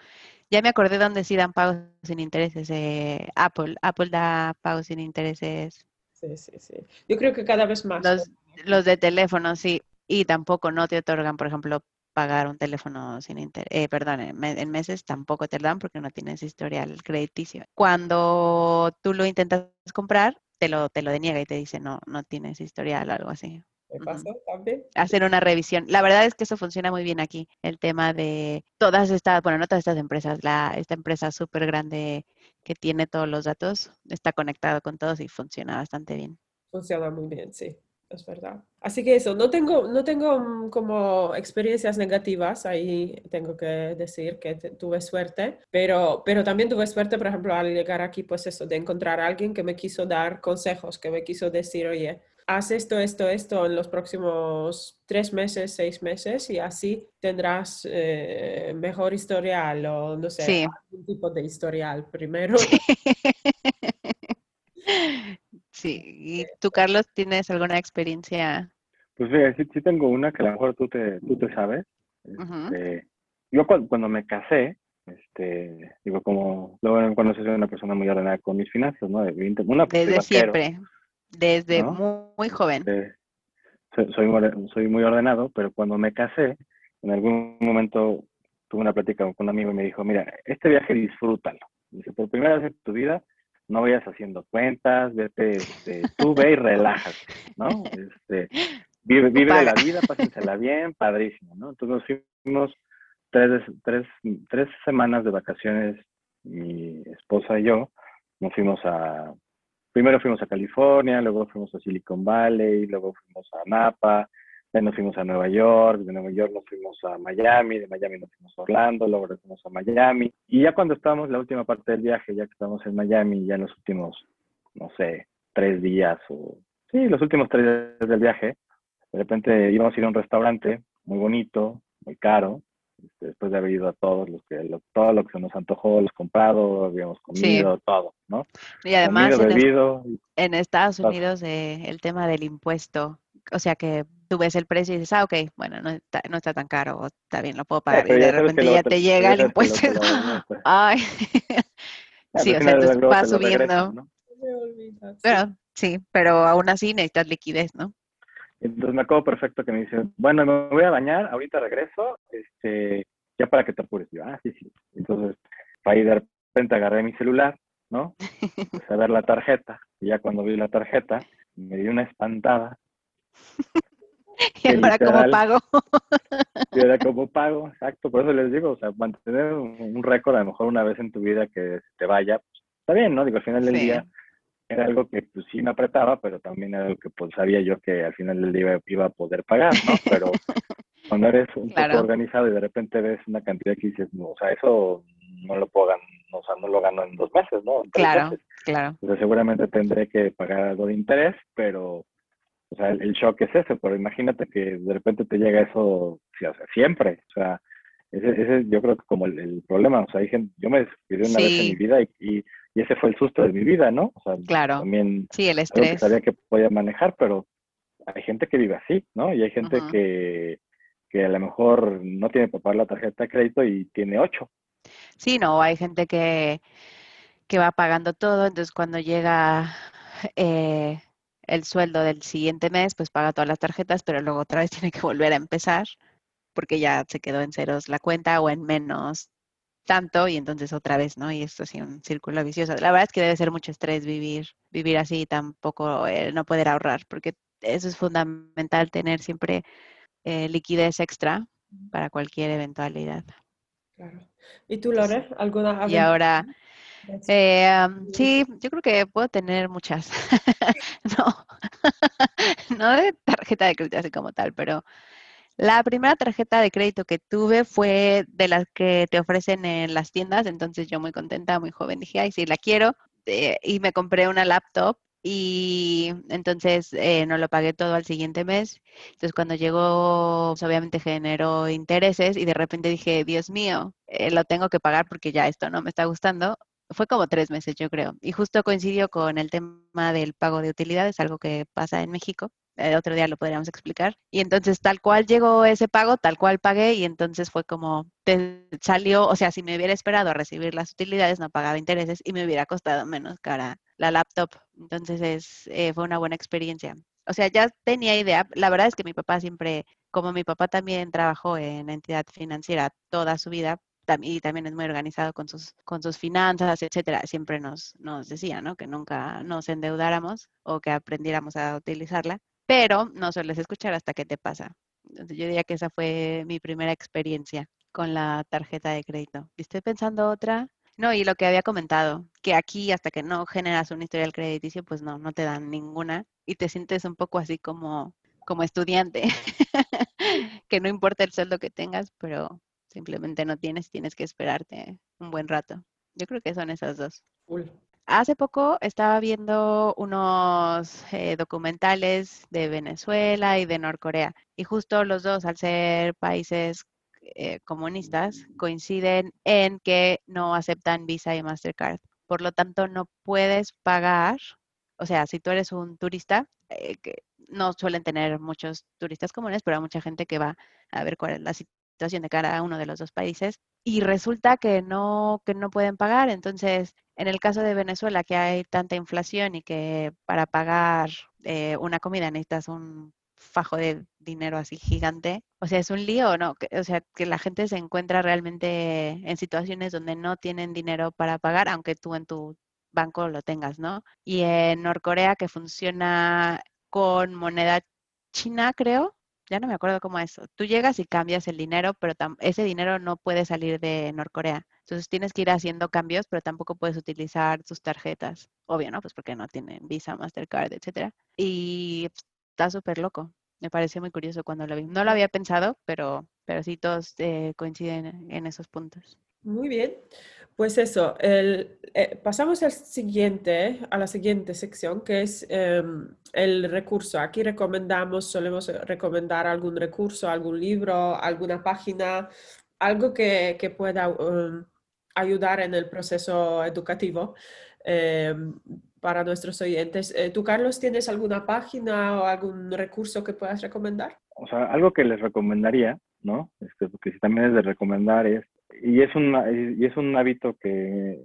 ya me acordé dónde sí dan pagos sin intereses. Eh, Apple, Apple da pagos sin intereses. Sí, sí, sí. Yo creo que cada vez más. Los, los de teléfono, sí. Y tampoco no te otorgan, por ejemplo, pagar un teléfono sin interés, eh, perdón, en, meses tampoco te lo dan porque no tienes historial crediticio. Cuando tú lo intentas comprar, te lo, te lo deniega y te dice no, no tienes historial o algo así. ¿Me pasó también? Hacer una revisión. La verdad es que eso funciona muy bien aquí. El tema de todas estas, bueno, no todas estas empresas, la, esta empresa súper grande que tiene todos los datos, está conectado con todos y funciona bastante bien. Funciona muy bien, sí es verdad. Así que eso, no tengo, no tengo mm, como experiencias negativas, ahí tengo que decir que tuve suerte, pero, pero también tuve suerte, por ejemplo, al llegar aquí, pues eso, de encontrar a alguien que me quiso dar consejos, que me quiso decir, oye, haz esto, esto, esto en los próximos tres meses, seis meses y así tendrás eh, mejor historial o no sé, algún tipo de historial primero. Sí, ¿y tú, Carlos, tienes alguna experiencia? Pues sí, sí, tengo una que a lo mejor tú te, tú te sabes. Este, yo cuando, me casé, este, digo, como luego cuando soy una persona muy ordenada con mis finanzas, ¿no? Una, desde siempre, desde muy, joven. soy, soy muy ordenado, pero cuando me casé, en algún momento tuve una plática con un amigo y me dijo, mira, este viaje disfrútalo. Dice, por primera vez en tu vida no vayas haciendo cuentas, vete, este, tú ve y relájate, ¿no? Este, vive, vive la vida, pásensela bien, padrísimo, ¿no? Entonces nos fuimos tres, tres, tres semanas de vacaciones, mi esposa y yo, nos fuimos a, primero fuimos a California, luego fuimos a Silicon Valley, luego fuimos a Napa, nos fuimos a Nueva York, de Nueva York nos fuimos a Miami, de Miami nos fuimos a Orlando, luego fuimos a Miami. Y ya cuando estábamos la última parte del viaje, ya que estábamos en Miami, ya en los últimos, no sé, tres días o... Sí, los últimos tres días del viaje, de repente íbamos a ir a un restaurante muy bonito, muy caro, este, después de haber ido a todos los que todo lo que se nos antojó, los comprado, habíamos comido, todo, ¿no? Y además en, Estados Unidos eh, el tema del impuesto, o sea que tú ves el precio y dices, ah, ok, bueno, no está, no está tan caro, está bien, lo puedo pagar. y de repente ya te llega el impuesto. Ay. sí, o sea, entonces va subiendo. Pero, sí, pero aún así necesitas liquidez, ¿no? Entonces me acuerdo perfecto que me dice, bueno, me voy a bañar, ahorita regreso, este, ya para que te apures. Yo, ah, sí, sí. Entonces, ahí de repente agarré mi celular, ¿no? Empecé a ver la tarjeta, y ya cuando vi la tarjeta, me di una espantada. y ahora cómo pago. y ahora cómo pago, exacto. Por eso les digo, o sea, mantener un, récord a lo mejor una vez en tu vida que te vaya, pues, está bien, ¿no? Digo, al final del día era algo que pues sí me apretaba, pero también era algo que pues sabía yo que al final del día iba a poder pagar, ¿no? Pero cuando eres un poco organizado y de repente ves una cantidad que dices, no, o sea, eso no lo puedo ganar, o sea, no lo gano en dos meses, ¿no? claro, claro. Entonces seguramente tendré que pagar algo de interés, pero o sea, el, shock es ese, pero imagínate que de repente te llega eso siempre. O sea, ese, ese yo creo que como el, problema. O sea, hay gente, yo me despidí una vez en mi vida y, y, ese fue el susto de mi vida, ¿no? O sea, claro. también sí, el estrés. Que sabía que podía manejar, pero hay gente que vive así, ¿no? Y hay gente que, que a lo mejor no tiene para pagar la tarjeta de crédito y tiene ocho. Sí, no, hay gente que, que va pagando todo, entonces cuando llega eh, el sueldo del siguiente mes, pues paga todas las tarjetas, pero luego otra vez tiene que volver a empezar porque ya se quedó en ceros la cuenta o en menos tanto y entonces otra vez, ¿no? Y esto sí, un círculo vicioso. La verdad es que debe ser mucho estrés vivir, vivir así y tampoco eh, no poder ahorrar, porque eso es fundamental, tener siempre eh, liquidez extra para cualquier eventualidad. Claro. ¿Y tú, Lore? ¿Alguna Y ahora, Eh, sí, yo creo que puedo tener muchas. no, no de tarjeta de crédito así como tal, pero la primera tarjeta de crédito que tuve fue de las que te ofrecen en las tiendas, entonces yo muy contenta, muy joven, dije, ay, sí, la quiero. Eh, y me compré una laptop y entonces eh, no lo pagué todo al siguiente mes. Entonces cuando llegó, pues, obviamente generó intereses y de repente dije, Dios mío, eh, lo tengo que pagar porque ya esto no me está gustando. Fue como tres meses, yo creo. Y justo coincidió con el tema del pago de utilidades, algo que pasa en México. El otro día lo podríamos explicar. Y entonces tal cual llegó ese pago, tal cual pagué y entonces fue como, te salió, o sea, si me hubiera esperado a recibir las utilidades, no pagaba intereses y me hubiera costado menos cara la laptop. Entonces es, eh, fue una buena experiencia. O sea, ya tenía idea. La verdad es que mi papá siempre, como mi papá también trabajó en entidad financiera toda su vida, y también es muy organizado con sus, con sus finanzas, etcétera, siempre nos, nos decía, ¿no? Que nunca nos endeudáramos o que aprendiéramos a utilizarla pero no sueles escuchar hasta que te pasa. Entonces yo diría que esa fue mi primera experiencia con la tarjeta de crédito. estoy pensando otra. No, y lo que había comentado, que aquí hasta que no generas un historial crediticio, pues no, no te dan ninguna y te sientes un poco así como, como estudiante, que no importa el sueldo que tengas, pero simplemente no tienes, tienes que esperarte un buen rato. Yo creo que son esas dos. Hace poco estaba viendo unos eh, documentales de Venezuela y de Norcorea y justo los dos, al ser países eh, comunistas, coinciden en que no aceptan Visa y Mastercard. Por lo tanto, no puedes pagar, o sea, si tú eres un turista, eh, que no suelen tener muchos turistas comunes, pero hay mucha gente que va a ver cuál es la situación de cada uno de los dos países y resulta que no, que no pueden pagar. Entonces, en el caso de Venezuela, que hay tanta inflación y que para pagar eh, una comida necesitas un fajo de dinero así gigante, o sea, es un lío, ¿no? O sea, que la gente se encuentra realmente en situaciones donde no tienen dinero para pagar, aunque tú en tu banco lo tengas, ¿no? Y en Norcorea, que funciona con moneda china, creo, ya no me acuerdo cómo es. Tú llegas y cambias el dinero, pero ese dinero no puede salir de Norcorea. Entonces tienes que ir haciendo cambios, pero tampoco puedes utilizar sus tarjetas. Obvio, ¿no? Pues porque no tienen Visa, Mastercard, etcétera. Y está súper loco. Me pareció muy curioso cuando lo vi. No lo había pensado, pero, pero sí todos eh, coinciden en esos puntos. Muy bien. Pues eso, el, eh, pasamos al siguiente, a la siguiente sección, que es em, el recurso. Aquí recomendamos, solemos recomendar algún recurso, algún libro, alguna página, algo que, que pueda um, ayudar en el proceso educativo em, para nuestros oyentes. Eh, ¿Tú, Carlos, tienes alguna página o algún recurso que puedas recomendar? O sea, algo que les recomendaría, ¿no? Este, porque también es de recomendar es y es un, y es un hábito que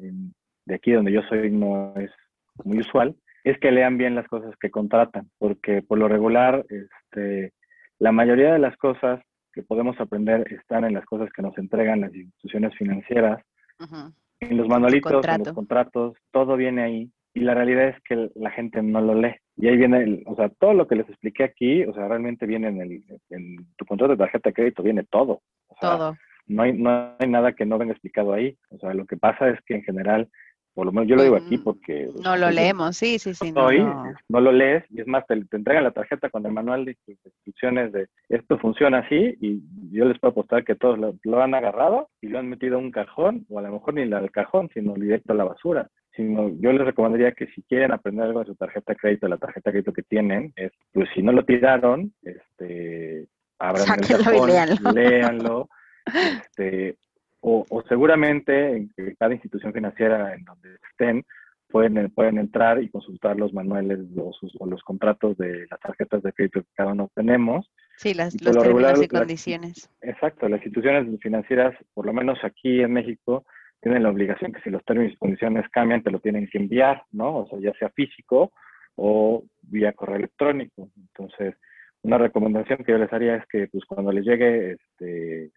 de aquí donde yo soy no es muy usual, es que lean bien las cosas que contratan, porque por lo regular, este, la mayoría de las cosas que podemos aprender están en las cosas que nos entregan las instituciones financieras, en los manualitos, en los contratos, todo viene ahí. Y la realidad es que la gente no lo lee. Y ahí viene, o sea, todo lo que les expliqué aquí, o sea, realmente viene en, el, en tu contrato de tarjeta de crédito, viene todo. todo no hay, no hay nada que no venga explicado ahí. O sea, lo que pasa es que en general, por lo menos yo lo digo aquí porque... No lo leemos, sí, sí, sí. No, no, lo lees y es más, te, entregan la tarjeta con el manual de instrucciones de esto funciona así y yo les puedo apostar que todos lo, han agarrado y lo han metido en un cajón o a lo mejor ni del cajón, sino directo a la basura. Sino, yo les recomendaría que si quieren aprender algo de su tarjeta de crédito, la tarjeta de crédito que tienen, es, pues si no lo tiraron, este, abran el cajón, léanlo este, o, seguramente en cada institución financiera en donde estén pueden, pueden entrar y consultar los manuales o los contratos de las tarjetas de crédito que cada uno tenemos. Sí, las, los términos y condiciones. exacto, las instituciones financieras, por lo menos aquí en México, tienen la obligación que si los términos y condiciones cambian, te lo tienen que enviar, ¿no? O sea, ya sea físico o vía correo electrónico. Entonces, una recomendación que yo les haría es que pues cuando les llegue este,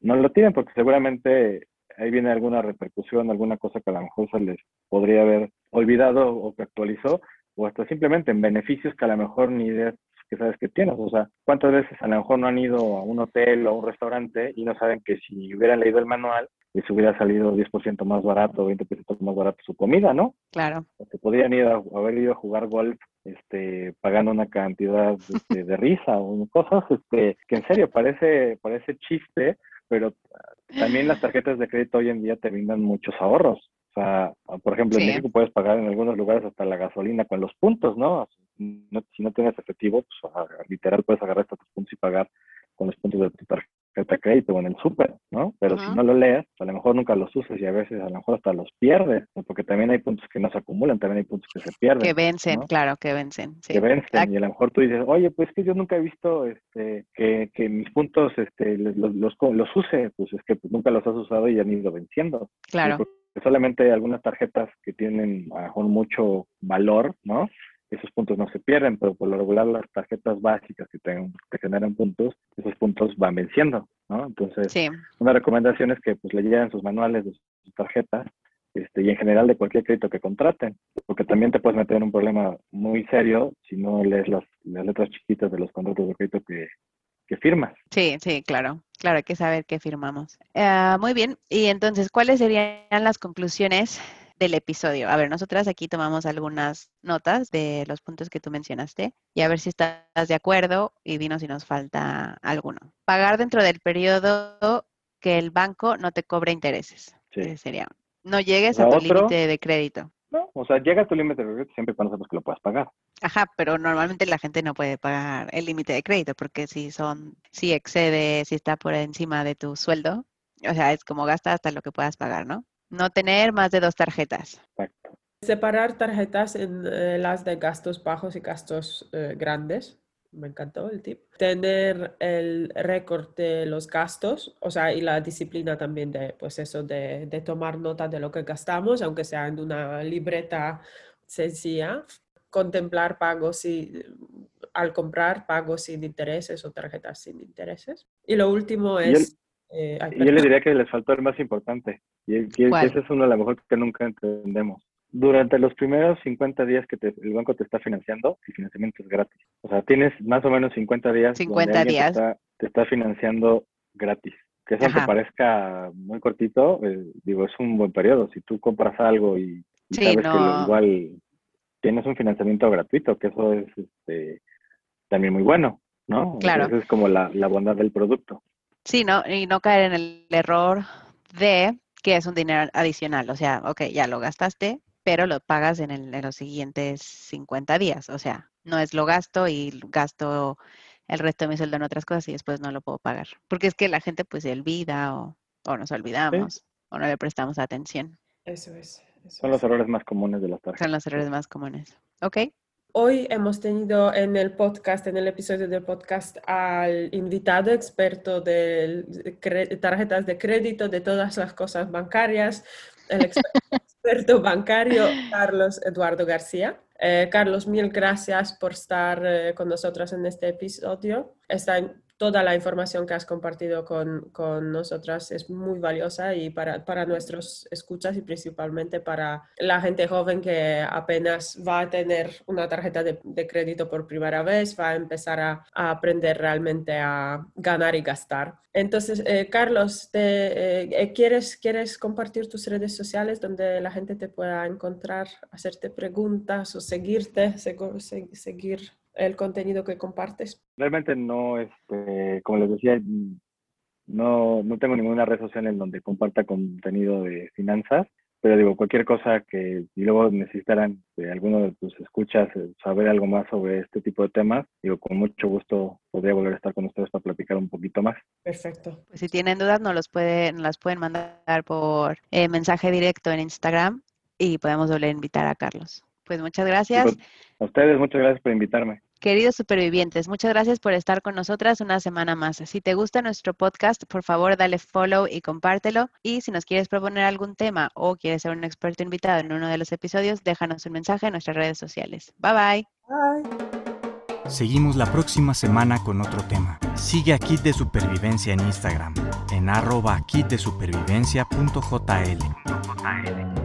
no lo tienen porque seguramente ahí viene alguna repercusión, alguna cosa que a lo mejor se les podría haber olvidado o que actualizó, o hasta simplemente en beneficios que a lo mejor ni idea que sabes que tienes. O sea, ¿cuántas veces a lo mejor no han ido a un hotel o a un restaurante y no saben que si hubieran leído el manual, les hubiera salido 10% más barato, 20% más barato su comida, ¿no? Claro. Porque podrían ir a, haber ido a jugar golf este, pagando una cantidad este, de risa o cosas este, que en serio parece, parece chiste, pero también las tarjetas de crédito hoy en día te brindan muchos ahorros. O sea, por ejemplo, en México puedes pagar en algunos lugares hasta la gasolina con los puntos, ¿no? si no tienes efectivo, pues literal puedes agarrar estos puntos y pagar con los puntos de tu tarjeta de crédito o en el súper, ¿no? Pero si no lo lees, a lo mejor nunca los usas y a veces a lo mejor hasta los pierdes, porque también hay puntos que no se acumulan, también hay puntos que se pierden. Que vencen, claro, que vencen. Sí. Que vencen, y a lo mejor tú dices, oye, pues que yo nunca he visto este, que, que mis puntos este, los, los, los, use, pues es que pues, nunca los has usado y han ido venciendo. Claro. solamente hay algunas tarjetas que tienen a lo mejor mucho valor, ¿no? Esos puntos no se pierden, pero por lo regular las tarjetas básicas que, te, generan puntos, esos puntos van venciendo, ¿no? Entonces, una recomendación es que pues le lleguen sus manuales de sus tarjetas este, y en general de cualquier crédito que contraten, porque también te puedes meter en un problema muy serio si no lees las, letras chiquitas de los contratos de crédito que, que firmas. Sí, sí, claro, claro, hay que saber qué firmamos. Ah, muy bien, y entonces, ¿cuáles serían las conclusiones del episodio. A ver, nosotras aquí tomamos algunas notas de los puntos que tú mencionaste y a ver si estás de acuerdo y dinos si nos falta alguno. Pagar dentro del periodo que el banco no te cobre intereses. Sí. Sería. No llegues a tu límite de crédito. No, o sea, llega a tu límite de crédito siempre cuando sabes que lo puedas pagar. Ajá, pero normalmente la gente no puede pagar el límite de crédito porque si son, si excede, si está por encima de tu sueldo, o sea, es como gasta hasta lo que puedas pagar, ¿no? No tener más de dos tarjetas. Separar tarjetas en eh, las de gastos bajos y gastos eh, grandes. Me encantó el tip. Tener el récord de los gastos, o sea, y la disciplina también de, pues eso, de, de tomar nota de lo que gastamos, aunque sea en una libreta sencilla. Contemplar pagos y al comprar pagos sin intereses o tarjetas sin intereses. Y lo último es eh, yo le diría que les faltó el más importante, y, ese es uno de los mejor que nunca entendemos. Durante los primeros 50 días que el banco te está financiando, el financiamiento es gratis. O sea, tienes más o menos 50 días 50 días. Te está, financiando gratis. Que eso te parezca muy cortito, eh, digo, es un buen periodo. Si tú compras algo y, sabes que igual tienes un financiamiento gratuito, que eso es este, también muy bueno, ¿no? Claro. Esa es como la, la bondad del producto. Sí, ¿no? Y no caer en el error de que es un dinero adicional. O sea, ok, ya lo gastaste, pero lo pagas en, el, en los siguientes 50 días. O sea, no es lo gasto y gasto el resto de mi sueldo en otras cosas y después no lo puedo pagar. Porque es que la gente pues se olvida o, o nos olvidamos o no le prestamos atención. Eso es. Son los errores más comunes de las tarjetas. Son los errores más comunes. Ok. Hoy hemos tenido en el podcast, en el episodio del podcast, al invitado experto de tarjetas de crédito, de todas las cosas bancarias, el experto bancario Carlos Eduardo García. Eh, Carlos, mil gracias por estar eh, con nosotros en este episodio. Está toda la información que has compartido con, con nosotras es muy valiosa y para, para, nuestros escuchas y principalmente para la gente joven que apenas va a tener una tarjeta de, de crédito por primera vez, va a empezar a, aprender realmente a ganar y gastar. Entonces, eh, Carlos, te, eh, eh, ¿quieres, ¿quieres compartir tus redes sociales donde la gente te pueda encontrar, hacerte preguntas o seguirte, seguir el contenido que compartes? Realmente no, este, como les decía, no, no tengo ninguna red social en donde comparta contenido de finanzas, pero digo, cualquier cosa que y luego necesitaran de alguno de tus escuchas eh, saber algo más sobre este tipo de temas, digo, con mucho gusto podría volver a estar con ustedes para platicar un poquito más. Perfecto. Pues si tienen dudas, nos, los pueden, las pueden mandar por eh, mensaje directo en Instagram y podemos volver a invitar a Carlos. Pues muchas gracias. Pues, a ustedes, muchas gracias por invitarme. Queridos supervivientes, muchas gracias por estar con nosotras una semana más. Si te gusta nuestro podcast, por favor dale follow y compártelo. Y si nos quieres proponer algún tema o quieres ser un experto invitado en uno de los episodios, déjanos un mensaje en nuestras redes sociales. Bye bye. Bye. Seguimos la próxima semana con otro tema. Sigue a Kit de Supervivencia en Instagram, en arroba kitdesupervivencia.jl.